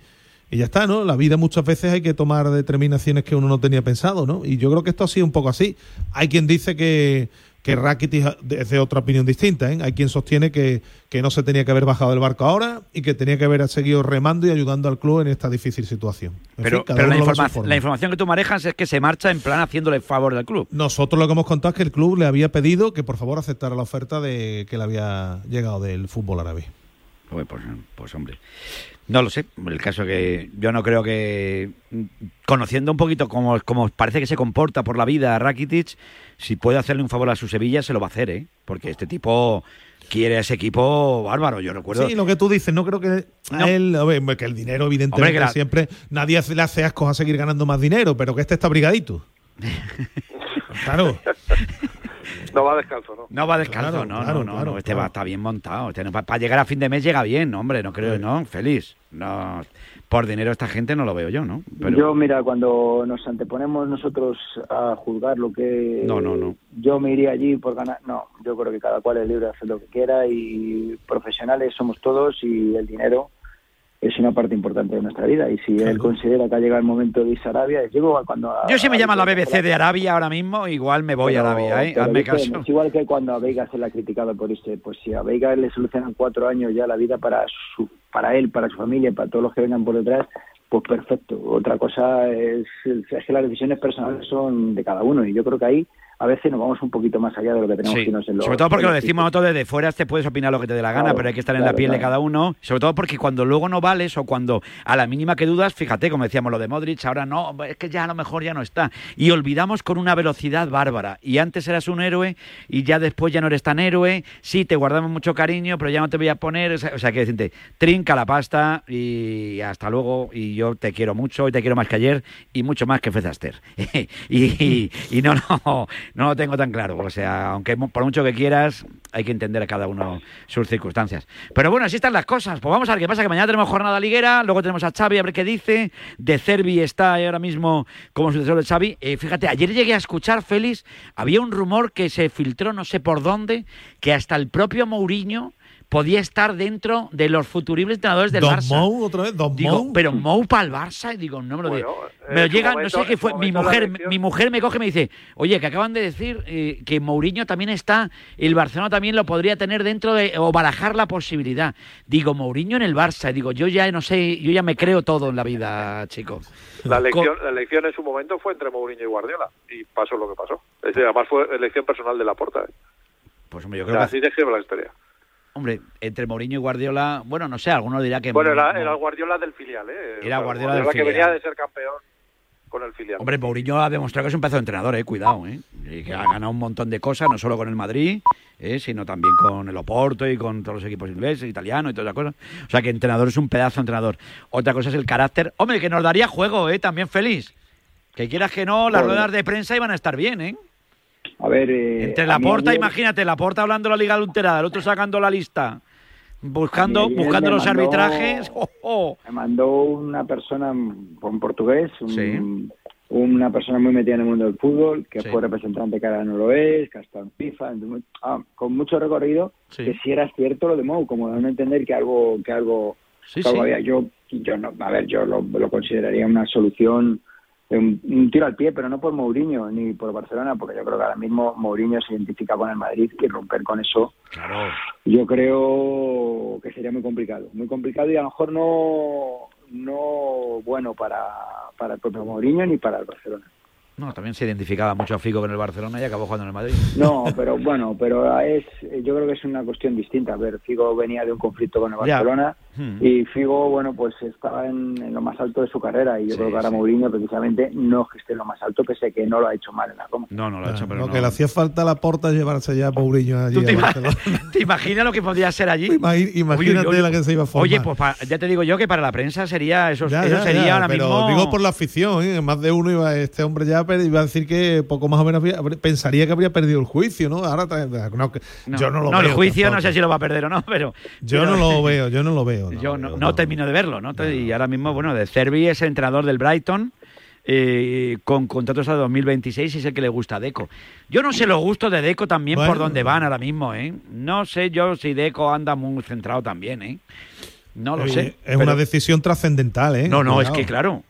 S24: y ya está, ¿no? La vida muchas veces hay que tomar determinaciones que uno no tenía pensado, ¿no? Y yo creo que esto ha sido un poco así. Hay quien dice que, que Rakitic es de otra opinión distinta, ¿eh? Hay quien sostiene que, que no se tenía que haber bajado del barco ahora y que tenía que haber seguido remando y ayudando al club en esta difícil situación. En
S18: Pero,
S24: fin, cada
S18: pero la, informa- información que tú manejas es que se marcha en plan haciéndole favor del club.
S24: Nosotros lo que hemos contado es que el club le había pedido que por favor aceptara la oferta de que le había llegado del fútbol árabe.
S18: Pues, pues, hombre, no lo sé. El caso que yo no creo que, conociendo un poquito cómo, cómo parece que se comporta por la vida Rakitic, si puede hacerle un favor a su Sevilla, se lo va a hacer, ¿eh? Porque este tipo quiere a ese equipo bárbaro. Yo recuerdo.
S24: Sí, lo que tú dices, no creo que a
S18: No.
S24: él, a que el dinero evidentemente
S18: Hombre, que la-
S24: siempre, nadie le hace asco a seguir ganando más dinero, pero que este está brigadito. claro.
S27: No va descalzo, ¿no?
S18: No va descalzo,
S24: Claro,
S18: no,
S24: claro,
S18: no, no,
S24: claro,
S18: no, Este
S24: claro.
S18: va, está bien montado. Este no- para llegar a fin de mes llega bien, hombre, no creo, ¿no? Feliz. No, por dinero esta gente no lo veo yo, ¿no? Pero
S25: Yo, mira, cuando nos anteponemos nosotros a juzgar lo que...
S18: No, no, no.
S25: Yo me iría allí por ganar... No, yo creo que cada cual es libre de hacer lo que quiera y profesionales somos todos y el dinero es una parte importante de nuestra vida. Y si él considera que ha llegado el momento de irse a Arabia, llego cuando... a-
S18: yo si me llama la BBC de Arabia ahora mismo, igual me voy a Arabia, ¿eh? Hazme caso.
S25: Es igual que cuando a Veiga se le ha criticado por irse. Pues si a Veiga le solucionan cuatro años ya la vida para su, para él, para su familia, para todos los que vengan por detrás, pues perfecto. Otra cosa es, es que las decisiones personales son de cada uno y yo creo que ahí a veces nos vamos un poquito más allá de lo que tenemos
S18: Sí,
S25: que irnos en los-
S18: sobre todo porque lo decimos nosotros desde fuera, te puedes opinar lo que te dé la gana,
S25: Claro,
S18: pero hay que estar en la
S25: claro,
S18: piel de cada uno, sobre todo porque cuando luego no vales o cuando a la mínima que dudas, fíjate, como decíamos lo de Modric, ahora no, es que ya a lo mejor ya no está. Y olvidamos con una velocidad bárbara. Y antes eras un héroe y ya después ya no eres tan héroe, sí, te guardamos mucho cariño, pero ya no te voy a poner, o sea, o sea, que decirte, trinca la pasta y hasta luego, y yo te quiero mucho y te quiero más que ayer y mucho más que Fred Astaire. y, y- y no, no, no lo tengo tan claro. O sea, aunque por mucho que quieras, hay que entender a cada uno sus circunstancias. Pero bueno, así están las cosas. Pues vamos a ver qué pasa, que mañana tenemos jornada liguera, luego tenemos a Xavi a ver qué dice. De Cervi está ahora mismo como sucesor de Xavi. Eh, fíjate, ayer llegué a escuchar, Félix, había un rumor que se filtró no sé por dónde, que hasta el propio Mourinho podía estar dentro de los futuribles entrenadores del
S24: Don
S18: Barça.
S24: Mou, otra vez, Don
S18: Digo,
S24: Mou.
S18: pero Mou para el Barça, y digo, no me lo
S27: Bueno,
S18: digo.
S27: en
S18: Me lo
S27: su
S18: llega, no
S27: momento-
S18: sé qué fue. Mi mujer, mi mujer me coge y me dice, oye, que acaban de decir eh, que Mourinho también está, el Barcelona también lo podría tener dentro de, o barajar la posibilidad. Digo, Mourinho en el Barça, digo, yo ya no sé, yo ya me creo todo en la vida, chico.
S27: La elección, la elección en su momento fue entre Mourinho y Guardiola y pasó lo que pasó. Es decir, además fue elección personal de la porta.
S18: Pues hombre, yo
S27: O
S18: creo
S27: sea,
S18: que,
S27: así describe la historia.
S18: Hombre, entre Mourinho y Guardiola, bueno, no sé, alguno dirá que...
S27: Bueno, era, era el Guardiola del filial, ¿eh?
S18: Era Guardiola del
S27: que
S18: filial.
S27: venía de ser campeón con el filial.
S18: Hombre, Mourinho ha demostrado que es un pedazo de entrenador, eh, cuidado, eh. Y que ha ganado un montón de cosas, no solo con el Madrid, eh, sino también con el Oporto y con todos los equipos ingleses, italianos y todas las cosas. O sea que entrenador es un pedazo de entrenador. Otra cosa es el carácter. Hombre, que nos daría juego, eh, también feliz. Que quieras que no, las ruedas de prensa iban a estar bien, eh.
S25: A ver, eh,
S18: Entre la porta,
S25: ayer-
S18: imagínate, la porta hablando de la Liga Adulterada, el otro sacando la lista, buscando, buscando los
S25: mandó-
S18: arbitrajes. Oh, oh.
S25: Me mandó una persona en portugués, un-
S18: Sí.
S25: una persona muy metida en el mundo del fútbol, que
S18: Sí.
S25: fue representante que ahora no lo es, que ha estado en FIFA, entonces, ah, con mucho recorrido,
S18: Sí.
S25: que si era cierto lo de Mou, como dando a entender que algo, que algo,
S18: Sí.
S25: Yo, yo no, a ver, yo lo, lo consideraría una solución, un, un tiro al pie, pero no por Mourinho ni por Barcelona, porque yo creo que ahora mismo Mourinho se identifica con el Madrid y romper con eso
S18: Claro.
S25: yo creo que sería muy complicado, muy complicado y a lo mejor no, no bueno para, para el propio Mourinho ni para el Barcelona.
S18: No, también se identificaba mucho a Figo con el Barcelona y acabó jugando en el Madrid.
S25: No, pero bueno, pero es, yo creo que es una cuestión distinta. A ver, Figo venía de un conflicto con el
S18: Ya. Hmm.
S25: y Figo, bueno, pues estaba en, en lo más alto de su carrera y yo
S18: Sí,
S25: creo que ahora
S18: sí.
S25: Mourinho precisamente no es que esté en lo más alto, pese a que no lo ha hecho mal en la Roma.
S18: No, no lo ha hecho, pero
S24: lo
S18: no.
S24: que le hacía falta a la porta es llevarse ya a Mourinho allí
S18: ¿Tú te, ima- imaginas lo que podría ser allí?
S24: Imagínate
S18: Oye, oye,
S24: la que se iba a formar.
S18: Oye, pues pa- ya te digo yo que para la prensa sería eso,
S24: Ya,
S18: eso
S24: ya,
S18: sería
S24: ya,
S18: ahora
S24: pero
S18: mismo.
S24: digo por la afición, ¿eh? más de uno iba este hombre ya iba a decir que poco más o menos pensaría que habría perdido el juicio, ¿no? Ahora no, que-
S18: No,
S24: yo no lo
S18: no,
S24: veo.
S18: el juicio no sé si lo va a perder o no, pero
S24: Yo
S18: pero-
S24: no lo veo, yo no lo veo. No.
S18: yo no, no termino de verlo, ¿no? Y ahora mismo, bueno, de Cervi es entrenador del Brighton. eh, con contratos hasta 2026 y es el que le gusta a Deco. Yo no sé los gustos de Deco también por dónde van ahora mismo, ¿eh? No sé yo si Deco anda muy centrado también, ¿eh? No lo
S24: Oye,
S18: sé.
S24: Es
S18: pero-
S24: una decisión trascendental, ¿eh?
S18: No, no, es que claro.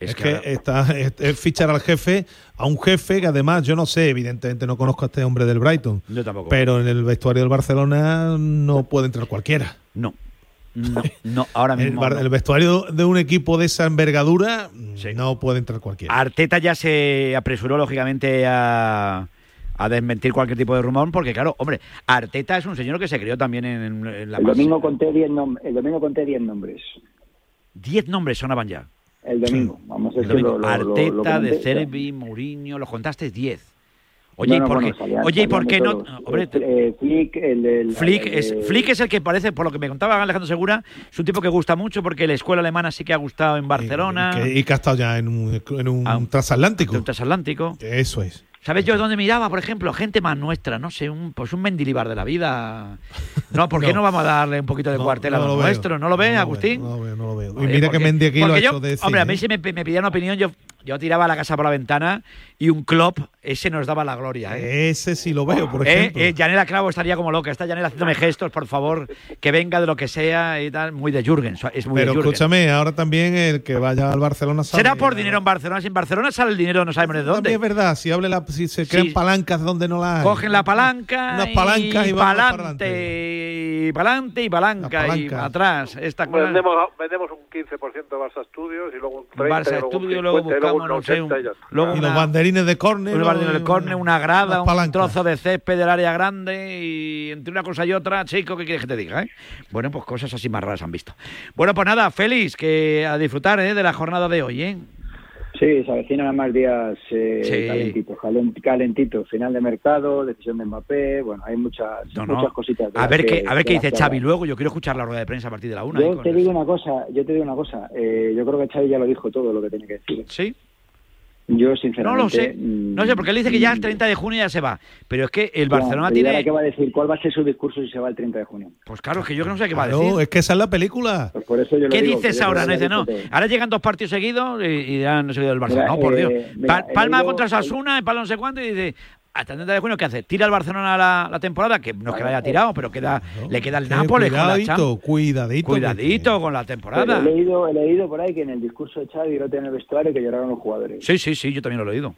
S24: Es,
S18: Es
S24: que,
S18: que-
S24: está, es, es fichar al jefe, a un jefe que además, yo no sé, evidentemente no conozco a este hombre del Brighton.
S18: Yo tampoco.
S24: Pero en el vestuario del Barcelona no puede entrar cualquiera.
S18: No. No, no, ahora
S24: El,
S18: mismo.
S24: bar-
S18: no.
S24: el vestuario de un equipo de esa envergadura no puede entrar cualquiera.
S18: Arteta ya se apresuró, lógicamente, a, a desmentir cualquier tipo de rumor, porque, claro, hombre, Arteta es un señor que se crió también en, en la
S25: El domingo conté 10 nom- el domingo conté 10 nombres.
S18: Diez nombres sonaban ya.
S25: El domingo, vamos a
S18: El
S25: decirlo.
S18: domingo.
S25: lo- lo-
S18: Arteta,
S25: lo
S18: de. Cervi, Mourinho, los contaste diez. Oye,
S25: No, no,
S18: ¿y por
S25: bueno,
S18: qué,
S25: salían-
S18: oye, ¿y por qué no? Hombre,
S25: Eh, eh, Flick, el del.
S18: Flick
S25: el
S18: es, Flick es el que parece, por lo que me contaba Alejandro Segura, es un tipo que gusta mucho porque la escuela alemana sí que ha gustado en Barcelona.
S24: Que- y que ha estado ya en un, en un
S18: Ah,
S24: transatlántico.
S18: Un transatlántico.
S24: Eso es.
S18: ¿Sabes yo dónde miraba, por ejemplo? Gente más nuestra, no sé, un, pues un mendilibar de la vida. No, ¿por qué no,
S24: No.
S18: vamos a darle un poquito de
S24: No,
S18: cuartel
S24: no
S18: a
S24: lo?
S18: ¿No lo ves,
S24: No lo
S18: Agustín?
S24: veo, no lo veo, no lo veo. Y mira que Mendy aquí lo ha
S18: porque yo-
S24: hecho de decir,
S18: Hombre, a mí
S24: ¿eh?
S18: si me, me pidieran opinión, yo, yo tiraba la casa por la ventana y un Klopp, ese nos daba la gloria. ¿eh?
S24: Ese sí lo veo, por
S18: Eh,
S24: ejemplo.
S18: eh, Yanela Clavo estaría como loca. Está Yanela haciéndome gestos, por favor, que venga de lo que sea y tal. Muy de Jürgen, es muy
S24: Pero
S18: de
S24: escúchame, ahora también el que vaya al Barcelona sabe-
S18: ¿Será por dinero en Barcelona? Si en Barcelona sale el dinero, no sabemos de dónde.
S24: También es verdad, si, hable la, si se crean
S18: Sí.
S24: palancas donde no las hay.
S18: Cogen la palanca
S24: Unas palancas y vamos para
S18: pa'lante, y y palanca y
S24: palanca.
S18: para atrás. Esta cosa.
S27: Vendemos, vendemos un 15% de Barça Studios y luego un 30%.
S18: Barça
S27: y luego un
S18: Studio, luego
S27: 50, y luego
S18: buscamos, no sé,
S27: 80 y
S18: luego
S24: y
S18: una-
S24: los banderines de córner.
S18: un
S24: o-
S18: jardín del córner, una grada, un trozo de césped del área grande y entre una cosa y otra, chico, ¿qué quieres que te diga? eh? Bueno, pues cosas así más raras han visto. Bueno, pues nada, Félix, que a disfrutar eh, de la jornada de hoy, ¿eh?
S25: Sí, se avecinan más días eh,
S18: Sí.
S25: calentitos, calen- calentitos. Final de mercado, decisión de Mbappé, bueno, hay muchas,
S18: No, no.
S25: muchas cositas.
S18: A ver
S25: que-
S18: qué, a ver qué dice Xavi luego. Yo quiero escuchar la rueda de prensa a partir de la una.
S25: Yo
S18: con
S25: te digo una cosa, yo te digo una cosa. eh, yo creo que Xavi ya lo dijo todo lo que tiene que decir.
S18: Sí.
S25: Yo,
S18: No
S25: sinceramente.
S18: lo sé.
S25: mm,
S18: No sé, porque él dice que ya el 30 de junio ya se va. Pero es que el Barcelona
S25: pero ¿y ahora
S18: tiene.
S25: ¿Qué va a decir? ¿Cuál va a ser su discurso si se va el 30 de junio?
S18: Pues claro, es que yo no sé qué va a
S24: No,
S18: decir.
S24: es que esa es la película.
S25: Pues por eso yo lo
S18: ¿Qué
S25: digo,
S18: dices ahora? No dice, no. Ahora llegan dos partidos seguidos y, y ya no se del Barça.
S25: Mira,
S18: no, por
S25: eh,
S18: Dios.
S25: mira, he
S18: Palma contra Sasuna, Palma no sé cuánto, y dice. Hasta el 30 de junio, ¿qué hace? Tira al Barcelona la, la temporada, que no es que la haya tirado, pero queda, le queda el
S24: Eh,
S18: Nápoles con la
S24: cuidadito, cuidadito.
S18: Cuidadito con la temporada.
S25: he, leído, he leído por ahí que en el discurso de Xavi no en el vestuario que lloraron los jugadores.
S18: Sí, sí, sí, yo también lo he oído.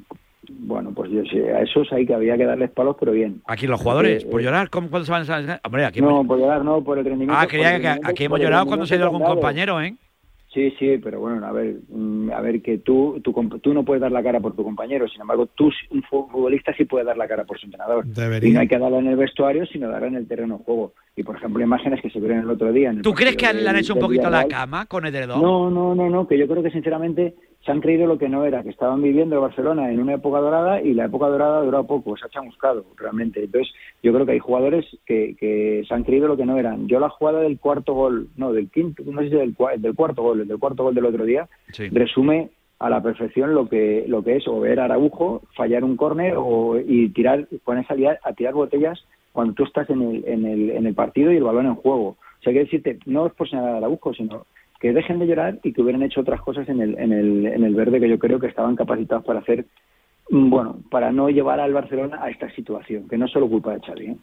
S25: Bueno, pues yo sé, a esos hay que había que darles palos, pero bien.
S18: Aquí los jugadores,
S25: Eh,
S18: por
S25: eh,
S18: llorar, ¿cómo, ¿cuándo se van a Hombre, aquí
S25: no,
S18: hemos-
S25: por llorar, no, por el rendimiento.
S18: Ah,
S25: el
S18: que aquí hemos
S25: el
S18: llorado cuando se ha ido algún
S25: dado.
S18: compañero, ¿eh?
S25: Sí, sí, pero bueno, a ver, mm, a ver que tú, tú, tú no puedes dar la cara por tu compañero, sin embargo, tú, un fu- futbolista sí puede dar la cara por su entrenador.
S24: Debería.
S25: Y no hay que darla en el vestuario, sino darla en el terreno de juego. Y por ejemplo, imágenes que se vieron el otro día. en el
S18: ¿Tú crees que le han hecho un poquito la cama con edredón?
S25: No, no, no, no, que yo creo que sinceramente se han creído lo que no era, que estaban viviendo el Barcelona en una época dorada y la época dorada duró poco, se ha chamuscado realmente. Entonces, yo creo que hay jugadores que, que se han creído lo que no eran. Yo la jugada del cuarto gol, no, del quinto, no sé si del, del cuarto gol, el del cuarto gol del otro día,
S18: Sí.
S25: resume a la perfección lo que lo que es o ver a Araujo fallar un córner o y tirar ponerse a, liar- a tirar botellas cuando tú estás en el, en el en el partido y el balón en juego. O sea, quiero decirte, no es por señalar a Araujo, sino que dejen de llorar y que hubieran hecho otras cosas en el, en el, en el verde que yo creo que estaban capacitados para hacer, mm, bueno, para no llevar al Barcelona a esta situación, que no es solo culpa de Xavi. ¿eh?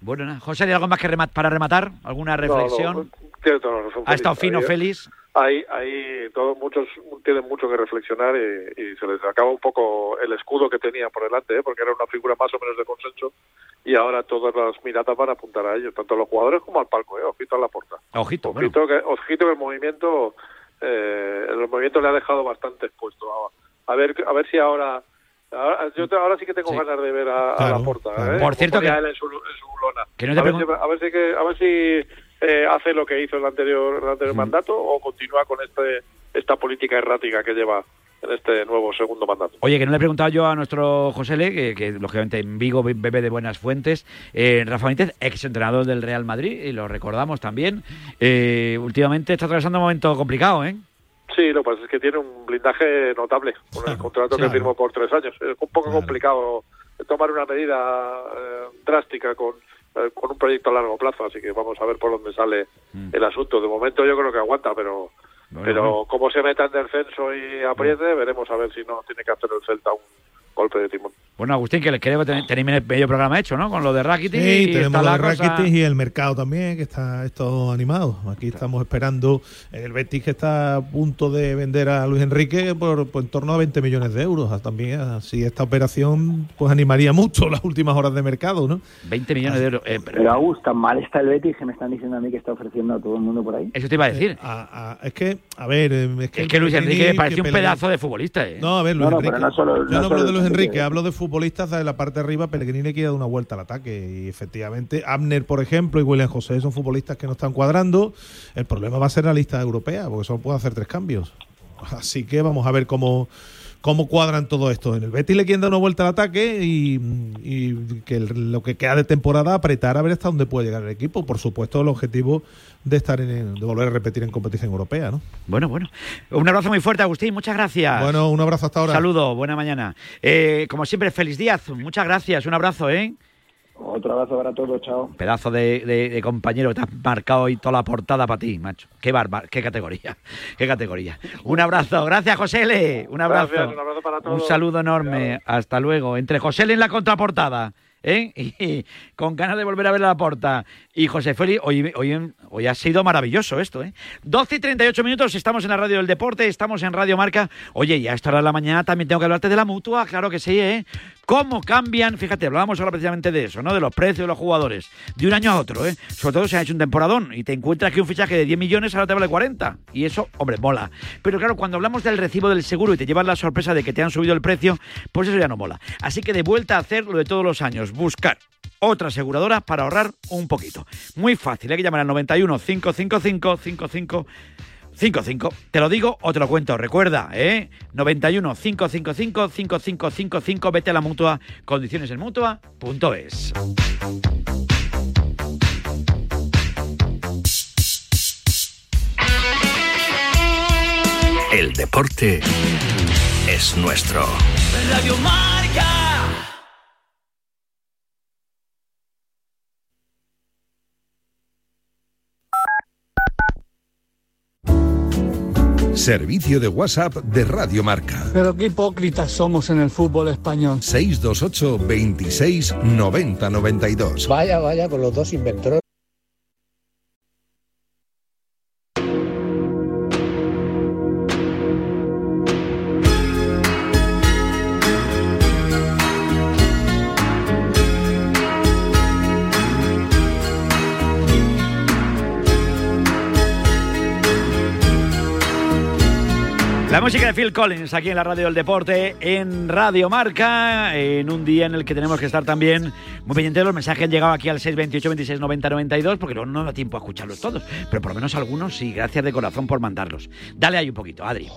S18: Bueno, nada. José, ¿hay algo más que remat- para rematar? ¿Alguna
S27: No,
S18: reflexión?
S27: no, tiene toda la razón,
S18: ha estado fino,
S27: Ahí-
S18: Félix.
S27: Ahí, ahí todos muchos tienen mucho que reflexionar y, y se les acaba un poco el escudo que tenía por delante, ¿eh? porque era una figura más o menos de consenso y ahora todas las miradas van a apuntar a ellos, tanto a los jugadores como al palco, ¿eh? ojito a la puerta.
S18: Ojito, bueno.
S27: Ojito que, ojito que el movimiento, eh, el movimiento le ha dejado bastante expuesto. A, a ver, a ver si ahora, ahora, yo te- ahora sí que tengo
S18: Sí.
S27: ganas de ver a, a
S18: Claro,
S27: la porta.
S18: claro.
S27: ¿eh?
S18: Por cierto que-
S27: en su, en su lona.
S18: Que no te
S27: a, ver si, a ver si que- a ver si eh, hace lo que hizo el anterior, el anterior mandato o continúa con este esta política errática que lleva en este nuevo segundo mandato.
S18: Oye, que no le he preguntado yo a nuestro José Le, que, que, lógicamente en Vigo be- bebe de buenas fuentes, eh, Rafa Benítez, ex entrenador del Real Madrid, y lo recordamos también. Eh, últimamente está atravesando un momento complicado, ¿eh?
S27: Sí, lo que pasa es que tiene un blindaje notable con el contrato
S18: claro.
S27: que firmó por tres años. Es un poco complicado tomar una medida eh, drástica con, eh, con un proyecto a largo plazo, así que vamos a ver por dónde sale el asunto. De momento yo creo que aguanta, pero pero
S18: bueno.
S27: como se meta en descenso y apriete, veremos a ver si no tiene que hacer el Celta un golpe de timón.
S18: Bueno, Agustín, que creo que ten- tenéis el medio programa hecho, ¿no? Con lo de Rakitic.
S24: Sí,
S18: y
S24: tenemos la
S18: cosa-
S24: Rakitic y el mercado también, que está esto animado. Aquí estamos esperando el Betis que está a punto de vender a Luis Enrique por, por en torno a 20 millones de euros. Ah, También así esta operación pues animaría mucho las últimas horas de mercado, ¿no?
S18: 20 millones de euros. Eh, pero-
S25: Pero Agus, tan mal está el Betis que me están diciendo a mí que está ofreciendo a todo el mundo por ahí.
S18: Eso te iba a decir.
S24: A- a- es que, a ver, eh, es que,
S18: es que Luis Enrique me
S24: que
S18: un pedazo de futbolista, ¿eh?
S24: No, a ver, Luis
S25: No, no,
S24: Enrique.
S25: pero no solo-
S24: Yo
S25: no
S24: hablo de Luis
S25: Enrique.
S24: Enrique, hablo de futbolistas de la parte de arriba. Pellegrini quiere dar una vuelta al ataque. Y efectivamente, Abner, por ejemplo, y William José son futbolistas que no están cuadrando. El problema va a ser la lista europea, porque solo puede hacer tres cambios. Así que vamos a ver cómo, cómo cuadran todo esto. En el Betis le quieren dar una vuelta al ataque y, y que el- lo que queda de temporada apretar a ver hasta dónde puede llegar el equipo. Por supuesto, el objetivo de estar en, de volver a repetir en competición europea, ¿no?
S18: Bueno, bueno. Un abrazo muy fuerte, Agustín. Muchas gracias.
S24: Bueno, un abrazo hasta ahora.
S18: Saludo, buena mañana. Eh, como siempre, feliz Díaz. Muchas gracias. Un abrazo, ¿eh?
S25: Otro abrazo para todos, chao.
S18: Pedazo de, de- de compañero que te has marcado hoy toda la portada para ti, macho. Qué barba, qué categoría, qué categoría. Un abrazo, gracias José L. Un abrazo.
S27: Gracias, un abrazo para todos.
S18: Un saludo enorme. Hasta luego. Entre José L en la contraportada. ¿eh? Y, con ganas de volver a ver la porta. Y José Félix, hoy, hoy, hoy ha sido maravilloso esto, ¿eh? 12 y 38 minutos, estamos en la radio del deporte, estamos en Radio Marca. Oye, y a esta hora de la mañana también tengo que hablarte de la mutua, claro que sí, ¿eh? Cómo cambian, fíjate, hablábamos ahora precisamente de eso, ¿no? De los precios de los jugadores, de un año a otro, ¿eh? Sobre todo se ha hecho un temporadón y te encuentras que un fichaje de 10 millones ahora te vale 40. Y eso, hombre, mola. Pero claro, cuando hablamos del recibo del seguro y te llevas la sorpresa de que te han subido el precio, pues eso ya no mola. Así que de vuelta a hacer lo de todos los años, buscar otra aseguradora para ahorrar un poquito. Muy fácil, hay que llamar al 91 555 55 55. Te lo digo o te lo cuento. Recuerda, ¿eh? 91 555 5555. Vete a la mutua. Condiciones en mutua.es.
S28: El deporte es nuestro.
S29: Radio Marca.
S30: Servicio de WhatsApp de Radio Marca.
S31: Pero qué hipócritas somos en el fútbol español.
S30: 628 26 90 92.
S19: Vaya, vaya, con los dos inventores.
S18: Phil Collins aquí en la radio del deporte, en Radio Marca, en un día en el que tenemos que estar también muy pendientes los mensajes han llegado aquí al 628 26 90 92, porque luego no da tiempo a escucharlos todos, pero por lo menos algunos sí, gracias de corazón por mandarlos. Dale ahí un poquito, Adri.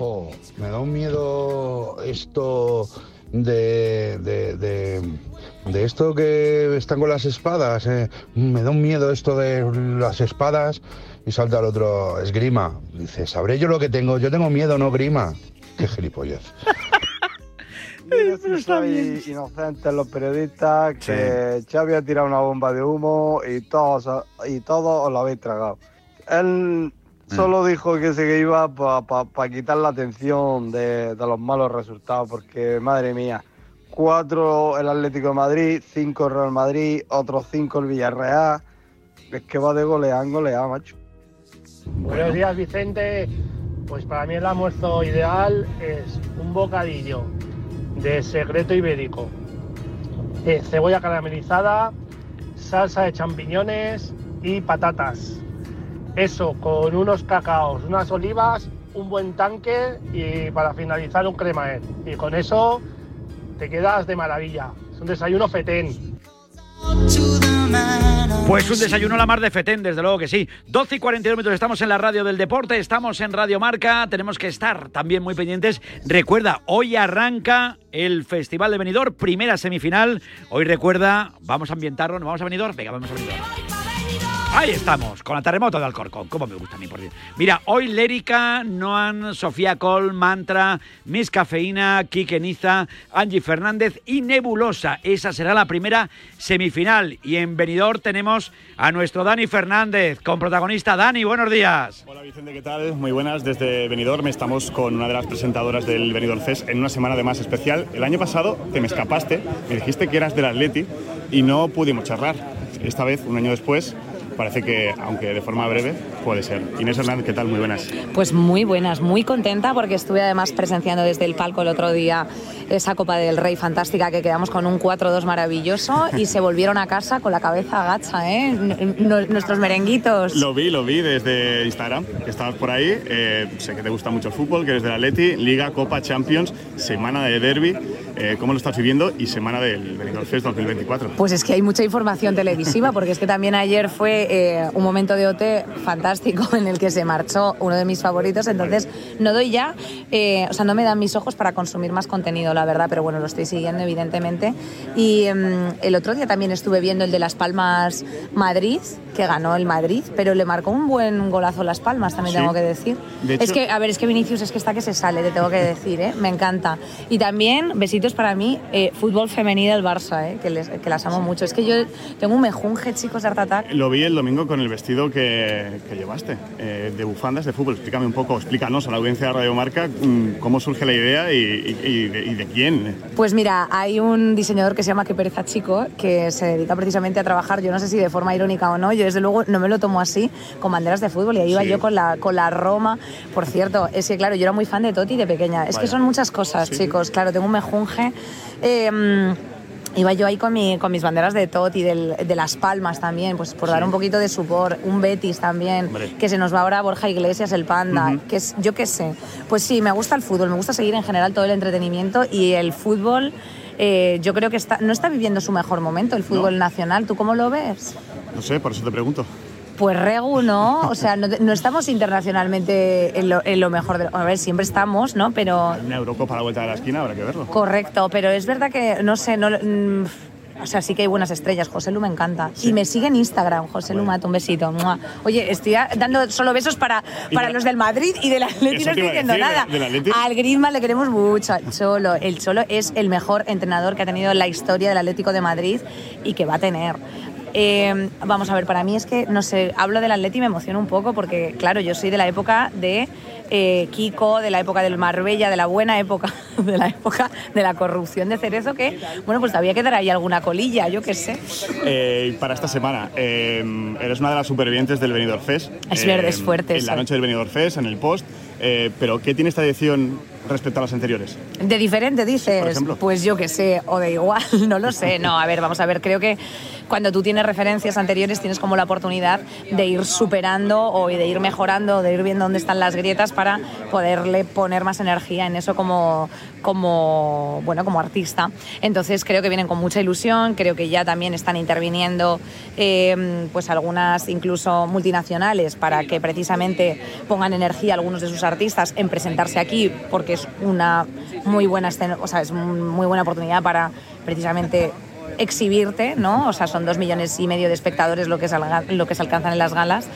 S22: Me da un miedo esto de, de, de, de esto que están con las espadas. eh. Me da un miedo esto de las espadas y salta el otro esgrima. Dice, sabré yo lo que tengo. Yo tengo miedo, no grima. Qué gilipollez.
S32: Mira si sois inocentes los periodistas, que Xavi ha tirado una bomba de humo y todos, y todos os lo habéis tragado. Él solo dijo que se iba para quitar la atención de, de los malos resultados, porque madre mía, cuatro el Atlético de Madrid, cinco el Real Madrid, otros cinco el Villarreal. Es que va de golear en golear, macho.
S33: Buenos días, Vicente. Pues para mí el almuerzo ideal es un bocadillo de secreto ibérico, eh, cebolla caramelizada, salsa de champiñones y patatas. Eso con unos cacaos, unas olivas, un buen tanque y para finalizar un cremaet. Y con eso te quedas de maravilla. Es un desayuno fetén.
S18: Pues un desayuno a la mar de Fetén, desde luego que sí. 12 y 42 minutos, estamos en la radio del deporte, estamos en Radio Marca, tenemos que estar también muy pendientes. Recuerda, hoy arranca el Festival de Benidorm, primera semifinal. Hoy recuerda, vamos a ambientarnos, ¿nos vamos a Benidorm? Venga, vamos a Benidorm. Ahí estamos, con la terremoto de Alcorcón. Cómo me gusta a mí, por. Mira, hoy Lérica, Noan, Sofía Col, Mantra, Miss Cafeína, Quique Niza, Angie Fernández y Nebulosa. Esa será la primera semifinal. Y en Benidorm tenemos a nuestro Dani Fernández, con protagonista. Dani, buenos días.
S34: Hola Vicente, ¿qué tal? Muy buenas. Desde Benidorm estamos con una de las presentadoras del Benidorm Fest en una semana además especial. El año pasado te me escapaste, me dijiste que eras del Atleti y no pudimos charlar. Esta vez, un año después, parece que, aunque de forma breve, puede ser. Inés Hernández, ¿qué tal? Muy buenas.
S35: Pues muy buenas, muy contenta porque estuve además presenciando desde el palco el otro día esa Copa del Rey fantástica que quedamos con un 4-2 maravilloso y se volvieron a casa con la cabeza agacha, ¿eh? N- Nuestros merenguitos.
S34: Lo vi, lo vi desde Instagram, que estabas por ahí. Eh, sé que te gusta mucho el fútbol, que eres del Atleti, Liga, Copa, Champions, semana de derby. Eh, ¿Cómo lo estás viviendo? Y semana del Benidorm Fest 2024.
S35: Pues es que hay mucha información televisiva, porque es que también ayer fue eh, un momento de OT fantástico en el que se marchó uno de mis favoritos, entonces no doy ya, eh, o sea, no me dan mis ojos para consumir más contenido, la verdad, pero bueno, lo estoy siguiendo evidentemente. Y em, el otro día también estuve viendo el de Las Palmas Madrid, que ganó el Madrid, pero le marcó un buen golazo Las Palmas, también
S34: Sí.
S35: tengo que decir.
S34: De
S35: es
S34: hecho-
S35: que, a ver, es que Vinicius es que está que se sale, te tengo que decir, ¿eh? me encanta. Y también, besitos para mí, eh, fútbol femenino del Barça, ¿eh? que, les- que las amo mucho. Es que yo tengo un mejunje, chicos, de Art Attack.
S34: Lo vi el domingo con el vestido que, que llevaste, eh, de bufandas de fútbol. Explícame un poco, explícanos a la audiencia de Radio Marca mm, cómo surge la idea y, y- y de, y de quién.
S35: Pues mira, hay un diseñador que se llama Que Pereza Chico, que se dedica precisamente a trabajar, yo no sé si de forma irónica o no, yo desde luego no me lo tomo así, con banderas de fútbol, y ahí iba
S34: Sí.
S35: yo con la, con la Roma. Por cierto, es que claro, yo era muy fan de Totti de pequeña. Es que
S34: Vaya.
S35: son muchas cosas,
S34: Sí,
S35: chicos. Claro, tengo un mejunje. Eh, Iba yo ahí con, mi, con mis banderas de Totti, del- de Las Palmas también, pues por dar un poquito de supor, un Betis también,
S34: Hombre.
S35: que se nos va ahora Borja Iglesias, el Panda,
S34: Ujú.
S35: que es, yo qué sé. Pues sí, me gusta el fútbol, me gusta seguir en general todo el entretenimiento y el fútbol, eh, yo creo que está, no está viviendo su mejor momento, el fútbol nacional. ¿Tú cómo lo ves?
S34: No sé, por eso te pregunto.
S35: Pues Regu, ¿no? O sea, no, no estamos internacionalmente en lo, en lo mejor de... A ver, siempre estamos, ¿no? Pero
S34: Una Eurocopa a la vuelta de la esquina, habrá que verlo.
S35: Correcto, pero es verdad que, no sé, no, mm, o sea, sí que hay buenas estrellas. José Lu me encanta. Y me sigue en Instagram, José Lu Mato, un besito. ¡Mua! Oye, estoy dando solo besos para, para los del Madrid y del Atleti,
S34: Eso
S35: no estoy diciendo
S34: decir,
S35: nada. Al Griezmann le queremos mucho, al Cholo. El Cholo es el mejor entrenador que ha tenido la historia del Atlético de Madrid y que va a tener. Eh, vamos a ver, para mí es que, no sé, hablo del Atleti y me emociono un poco porque, claro, yo soy de la época de eh, Kiko, de la época del Marbella, de la buena época, de la época de la corrupción de Cerezo, que, bueno, pues todavía quedará ahí alguna colilla, yo qué sé.
S34: Eh, para esta semana, eh, eres una de las supervivientes del Benidorm Fest.
S35: Es verdad, es fuerte
S34: En la noche del Benidorm Fest, en el post. Eh, pero, ¿qué tiene esta edición respecto a las anteriores?
S35: De diferente, dices.
S34: Por.
S35: Pues yo qué sé, o de igual, no lo sé. No, a ver, vamos a ver, creo que cuando tú tienes referencias anteriores tienes como la oportunidad de ir superando o de ir mejorando, de ir viendo dónde están las grietas para poderle poner más energía en eso como, como, bueno, como artista. Entonces creo que vienen con mucha ilusión, creo que ya también están interviniendo eh, pues algunas incluso multinacionales para que precisamente pongan energía algunos de sus artistas en presentarse aquí porque es una muy buena escena, o sea, es muy buena oportunidad para precisamente exhibirte, ¿no? O sea, son dos millones y medio de espectadores lo que se, lo que se alcanzan en las galas.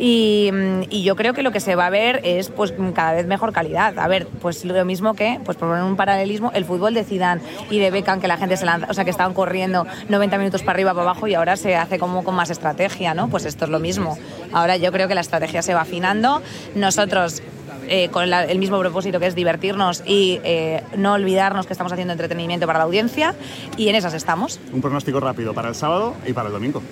S35: Y, mm, y yo creo que lo que se va a ver es pues cada vez mejor calidad. A ver, pues lo mismo que, pues por poner un paralelismo, el fútbol de Zidane y de Beckham que la gente se lanza, o sea, que estaban corriendo 90 minutos para arriba, para abajo y ahora se hace como con más estrategia, ¿no? Pues esto es lo mismo. Ahora yo creo que la estrategia se va afinando. Nosotros eh, con la- el mismo propósito que es divertirnos y eh, no olvidarnos que estamos haciendo entretenimiento para la audiencia y en esas estamos.
S34: Un pronóstico rápido para el sábado y para el domingo.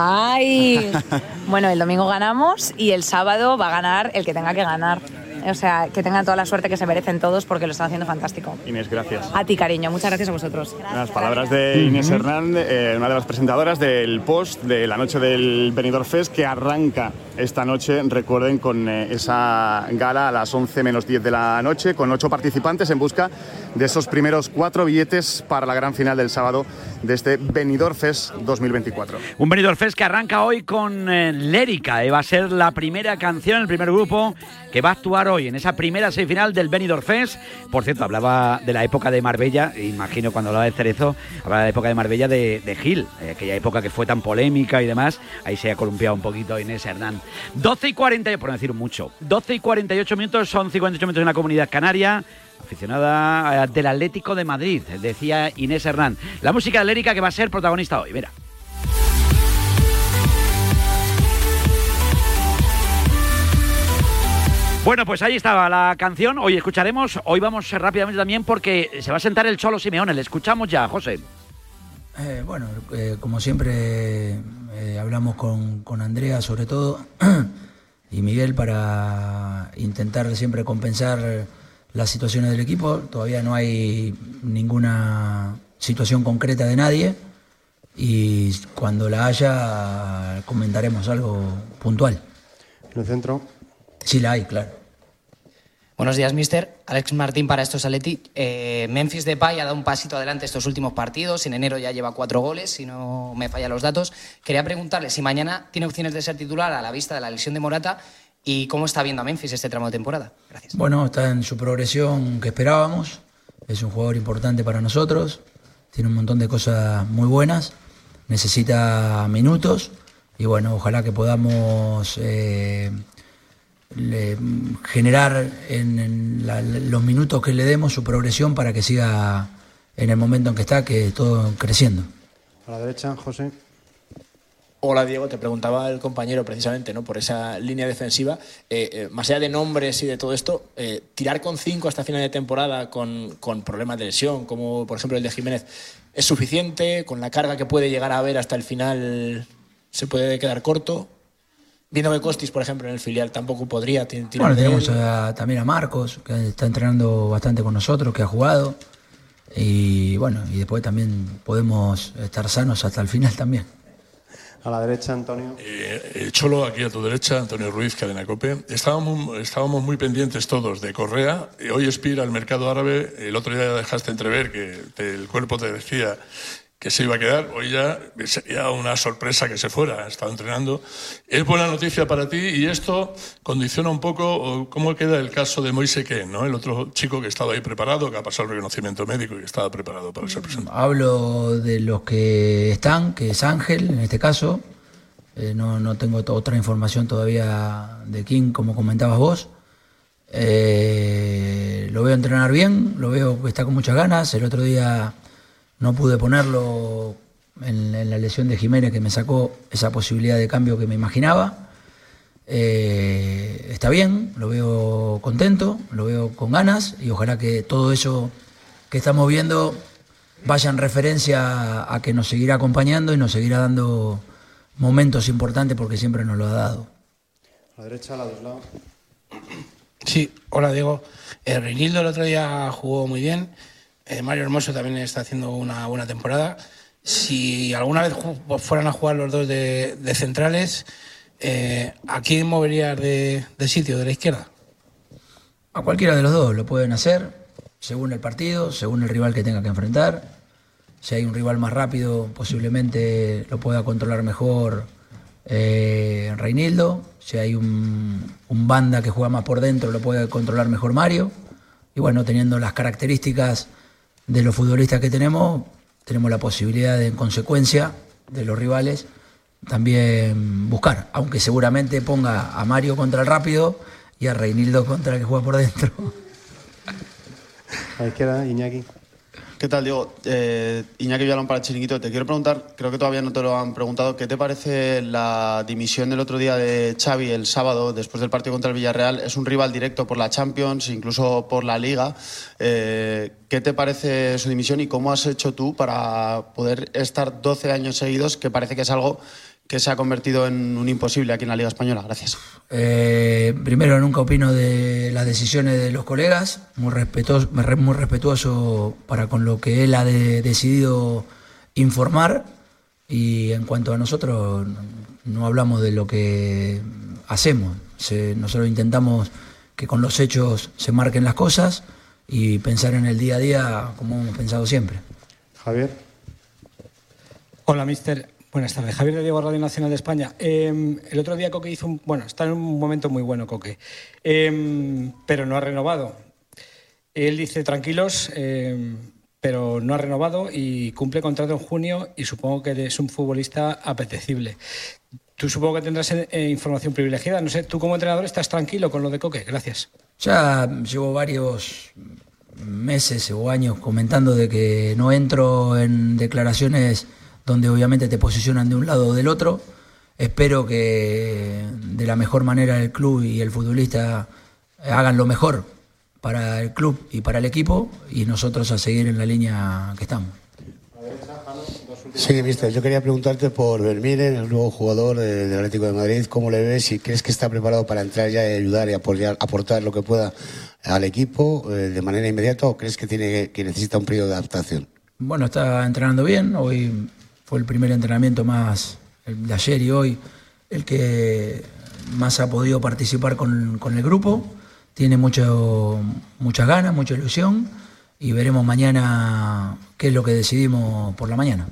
S35: ¡Ay! bueno, el domingo ganamos y el sábado va a ganar el que tenga que ganar. O sea, que tengan toda la suerte que se merecen todos porque lo están haciendo fantástico.
S34: Inés, gracias.
S35: A ti, cariño. Muchas gracias a vosotros.
S34: Las palabras de Inés Hernández, eh, una de las presentadoras del post de la noche del Benidorm Fest, que arranca esta noche, recuerden, con eh, esa gala a las 11 menos 10 de la noche, con ocho participantes en busca de esos primeros cuatro billetes para la gran final del sábado de este Benidorm Fest 2024.
S18: Un Benidorm Fest que arranca hoy con eh, Lérica. eh, va a ser la primera canción, el primer grupo que va a actuar hoy en esa primera semifinal del Benidorm Fest. Por cierto, hablaba de la época de Marbella, imagino cuando hablaba de Cerezo, hablaba de la época de Marbella de, Gil, eh, aquella época que fue tan polémica y demás. Ahí se ha columpiado un poquito Inés Hernán. 12 y 40, por no decir mucho, 12 y 48 minutos, son 58 minutos en la comunidad canaria. Aficionada eh, del Atlético de Madrid, decía Inés Hernán. La música de que va a ser protagonista hoy, mira. Bueno, pues ahí estaba la canción. Hoy escucharemos. Hoy vamos rápidamente también porque se va a sentar el Cholo Simeone. Le escuchamos ya, José.
S36: Eh, bueno, eh, como siempre eh, hablamos con, con Andrea sobre todo y Miguel para intentar siempre compensar las situaciones del equipo. Todavía no hay ninguna situación concreta de nadie y cuando la haya comentaremos algo puntual.
S37: En el centro.
S36: Sí la hay, claro.
S38: Buenos días, mister. Alex Martín para estos Atleti. Eh, Memphis Depay ha dado un pasito adelante estos últimos partidos. En enero ya lleva cuatro goles, si no me fallan los datos. Quería preguntarle si mañana tiene opciones de ser titular a la vista de la lesión de Morata y cómo está viendo a Memphis este tramo de temporada.
S36: Bueno, está en su progresión que esperábamos. Es un jugador importante para nosotros. Tiene un montón de cosas muy buenas. Necesita minutos. Y bueno, ojalá que podamos eh, le- generar en, en la- los minutos que le demos su progresión para que siga en el momento en que está, que todo creciendo.
S37: A la derecha, José.
S23: Hola Diego, te preguntaba el compañero precisamente ¿no? por esa línea defensiva. Eh, eh, más allá de nombres y de todo esto, eh, tirar con cinco hasta final de temporada con, con problemas de lesión, como por ejemplo el de Jiménez, ¿es suficiente? ¿Con la carga que puede llegar a haber hasta el final se puede quedar corto? Viendo que Costis, por ejemplo, en el filial tampoco podría ti- tirar
S36: Bueno,
S23: de
S36: tenemos
S23: él.
S36: a- también a Marcos, que está entrenando bastante con nosotros, que ha jugado. Y bueno, y después también podemos estar sanos hasta el final también.
S37: A la derecha, Antonio.
S39: Eh, Cholo, aquí a tu derecha, Antonio Ruiz, Cadena Cope. Estábamos, estábamos muy pendientes todos de Correa. Eh, Hoy expira el mercado árabe. El otro día dejaste entrever que te- el cuerpo te decía que se iba a quedar, hoy ya sería una sorpresa que se fuera, ha estado entrenando. Es buena noticia para ti y esto condiciona un poco cómo queda el caso de Moise Ken, ¿no? el otro chico que estaba ahí preparado, que ha pasado el reconocimiento médico y que estaba preparado para ser presentado.
S36: Hablo de los que están, que es Ángel en este caso. Eh, no, no tengo otra información todavía de King, como comentabas vos. Eh, lo veo entrenar bien, lo veo que está con muchas ganas. El otro día no pude ponerlo en, en, la lesión de Jiménez que me sacó esa posibilidad de cambio que me imaginaba. Eh, está bien, lo veo contento, lo veo con ganas y ojalá que todo eso que estamos viendo vaya en referencia a que nos seguirá acompañando y nos seguirá dando momentos importantes porque siempre nos lo ha dado.
S37: A la derecha, a la de lado.
S40: Sí, hola Diego. Eh, Reinildo el otro día jugó muy bien. Eh, Mario Hermoso también está haciendo una buena temporada. Si alguna vez fueran a jugar los dos de, centrales, eh, ¿a quién moverías de, de, sitio, de la izquierda?
S36: A cualquiera de los dos lo pueden hacer, según el partido, según el rival que tenga que enfrentar. Si hay un rival más rápido, posiblemente lo pueda controlar mejor eh, Reinildo. Si hay un, un banda que juega más por dentro, lo puede controlar mejor Mario. Y bueno, teniendo las características de los futbolistas que tenemos, tenemos la posibilidad de, en consecuencia de los rivales, también buscar, aunque seguramente ponga a Mario contra el rápido y a Reinildo contra el que juega por dentro.
S37: A la izquierda, Iñaki.
S41: ¿Qué tal, Diego? Eh, Iñaki Villalón para el Chiringuito. Te quiero preguntar, creo que todavía no te lo han preguntado, ¿qué te parece la dimisión del otro día de Xavi el sábado, después del partido contra el Villarreal? Es un rival directo por la Champions, incluso por la Liga. Eh, ¿Qué te parece su dimisión y cómo has hecho tú para poder estar 12 años seguidos, que parece que es algo que se ha convertido en un imposible aquí en la Liga Española? Gracias.
S36: Eh, primero, nunca opino de las decisiones de los colegas, muy respetuoso, muy respetuoso para con lo que él ha de, decidido informar y en cuanto a nosotros, no hablamos de lo que hacemos, se, nosotros intentamos que con los hechos se marquen las cosas y pensar en el día a día como hemos pensado siempre.
S37: Javier.
S42: Hola, mister. Buenas tardes, Javier de Diego Radio Nacional de España. Eh, el otro día Coque hizo un. Bueno, está en un momento muy bueno, Coque. Eh, pero no ha renovado. Él dice tranquilos, eh, pero no ha renovado y cumple contrato en junio y supongo que es un futbolista apetecible. Tú supongo que tendrás eh, información privilegiada. No sé, tú como entrenador estás tranquilo con lo de Coque. Gracias.
S36: Ya llevo varios meses o años comentando de que no entro en declaraciones donde obviamente te posicionan de un lado o del otro. Espero que de la mejor manera el club y el futbolista hagan lo mejor para el club y para el equipo y nosotros a seguir en la línea que estamos.
S43: Sí, mister, yo quería preguntarte por Vermiren, el nuevo jugador del Atlético de Madrid, ¿cómo le ves? Si crees que está preparado para entrar ya y ayudar y apoyar, aportar lo que pueda al equipo eh, de manera inmediata o crees que, tiene, que necesita un periodo de adaptación?
S36: Bueno, está entrenando bien, hoy fue el primer entrenamiento más, el de ayer y hoy, el que más ha podido participar con, con el grupo. Tiene mucho, muchas ganas, mucha ilusión y veremos mañana qué es lo que decidimos por la mañana.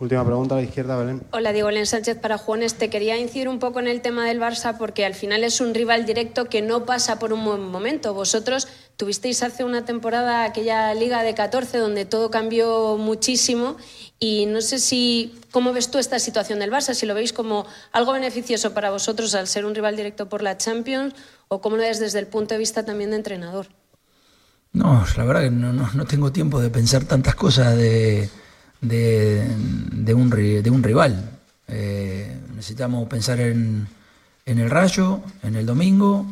S37: Última pregunta a la izquierda, Belén.
S44: Hola, Diego Len Sánchez para Juanes. Te quería incidir un poco en el tema del Barça porque al final es un rival directo que no pasa por un buen momento. Vosotros tuvisteis hace una temporada aquella Liga de 14 donde todo cambió muchísimo y no sé si cómo ves tú esta situación del Barça, si lo veis como algo beneficioso para vosotros al ser un rival directo por la Champions o cómo lo ves desde el punto de vista también de entrenador.
S36: No, la verdad que no, no, no tengo tiempo de pensar tantas cosas de de, un, de un, rival. Eh, necesitamos pensar en, en, el Rayo, en el domingo,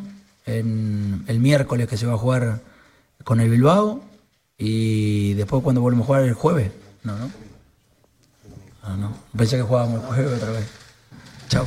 S36: en el miércoles que se va a jugar con el Bilbao y después cuando volvemos a jugar el jueves. No, no. Ah, no. Pensé que jugábamos el jueves otra vez. Chao.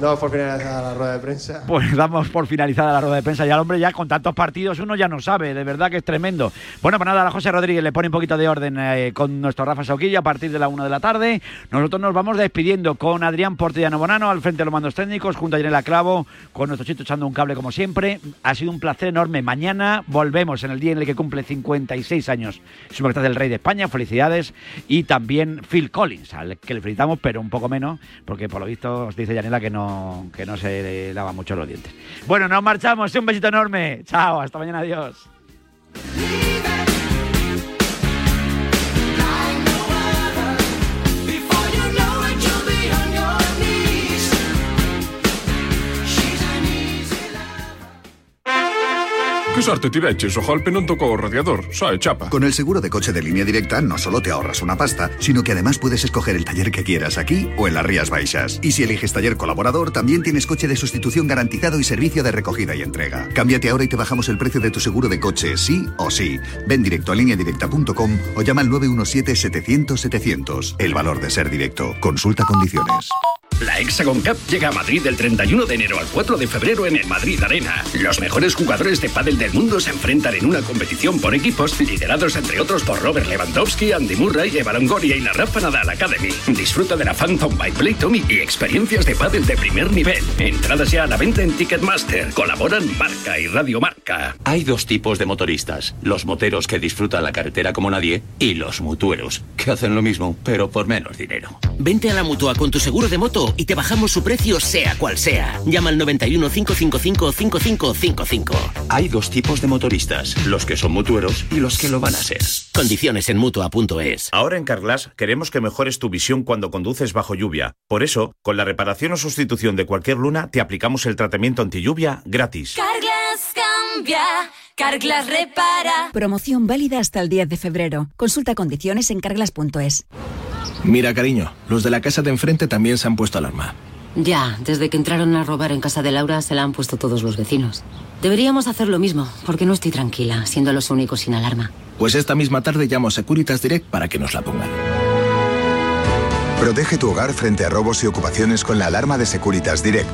S41: Damos por finalizada la rueda de prensa.
S18: Pues damos por finalizada la rueda de prensa. Ya el hombre ya con tantos partidos uno ya no sabe, de verdad que es tremendo. Bueno, pues nada, a José Rodríguez le pone un poquito de orden eh, con nuestro Rafa Sauquilla a partir de la una de la tarde. Nosotros nos vamos despidiendo con Adrián Portellano Bonano al frente de los mandos técnicos, junto a Yanela Clavo, con nuestro chito echando un cable como siempre. Ha sido un placer enorme. Mañana volvemos en el día en el que cumple 56 años su majestad del Rey de España. Felicidades. Y también Phil Collins, al que le felicitamos, pero un poco menos, porque por lo visto os dice Yanela que no, que no se lava mucho los dientes. Bueno, nos marchamos. Un besito enorme. Chao, hasta mañana. Adiós.
S3: Que sorte tiveches, o non tocou o radiador, é chapa.
S45: Con el seguro de coche de línea directa no solo te ahorras una pasta, sino que además puedes escoger el taller que quieras aquí o en las Rías Baixas. Y si eliges taller colaborador, también tienes coche de sustitución garantizado y servicio de recogida y entrega. Cámbiate ahora y te bajamos el precio de tu seguro de coche, sí o sí. Ven directo a lineadirecta.com o llama al 917-700-700. El valor de ser directo. Consulta condiciones.
S16: La Hexagon Cup llega a Madrid del 31 de enero al 4 de febrero en el Madrid Arena. Los mejores jugadores de pádel del mundo se enfrentan en una competición por equipos liderados entre otros por Robert Lewandowski, Andy Murray, Eva Longoria y la Rafa Nadal Academy. Disfruta de la Phantom by Play Tommy y experiencias de pádel de primer nivel. Entradas ya a la venta en Ticketmaster. Colaboran Marca y Radio Marca.
S46: Hay dos tipos de motoristas, los moteros que disfrutan la carretera como nadie y los mutueros, que hacen lo mismo, pero por menos dinero.
S47: Vente a la mutua con tu seguro de moto y te bajamos su precio sea cual sea. Llama al 91 555 5555.
S46: Hay dos tipos de motoristas, los que son mutueros y los que lo van a ser.
S47: Condiciones en mutua.es.
S48: Ahora en Carglass queremos que mejores tu visión cuando conduces bajo lluvia. Por eso, con la reparación o sustitución de cualquier luna, te aplicamos el tratamiento anti lluvia gratis.
S49: Carglass cambia, Carglass repara.
S50: Promoción válida hasta el 10 de febrero. Consulta condiciones en carglass.es.
S17: Mira, cariño, los de la casa de enfrente también se han puesto alarma.
S12: Ya, desde que entraron a robar en casa de Laura se la han puesto todos los vecinos. Deberíamos hacer lo mismo, porque no estoy tranquila, siendo los únicos sin alarma.
S17: Pues esta misma tarde llamo a Securitas Direct para que nos la pongan.
S51: Protege tu hogar frente a robos y ocupaciones con la alarma de Securitas Direct.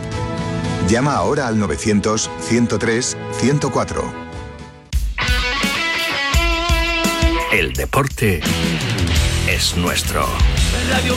S51: Llama ahora al 900-103-104.
S52: El deporte es nuestro.
S53: Radio.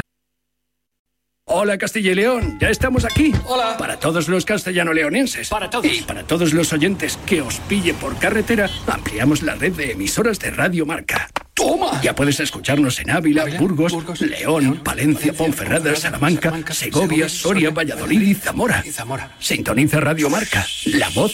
S40: Hola Castilla y León, ya estamos aquí. Hola. Para todos los castellano-leonenses. Para todos. Y para todos los oyentes que os pille por carretera, ampliamos la red de emisoras de Radio Marca. ¡Toma! Ya puedes escucharnos en Ávila, Burgos, León, Palencia, Ponferrada, Salamanca, Segovia, Soria, Valladolid y Zamora. Sintoniza Radio Marca, la voz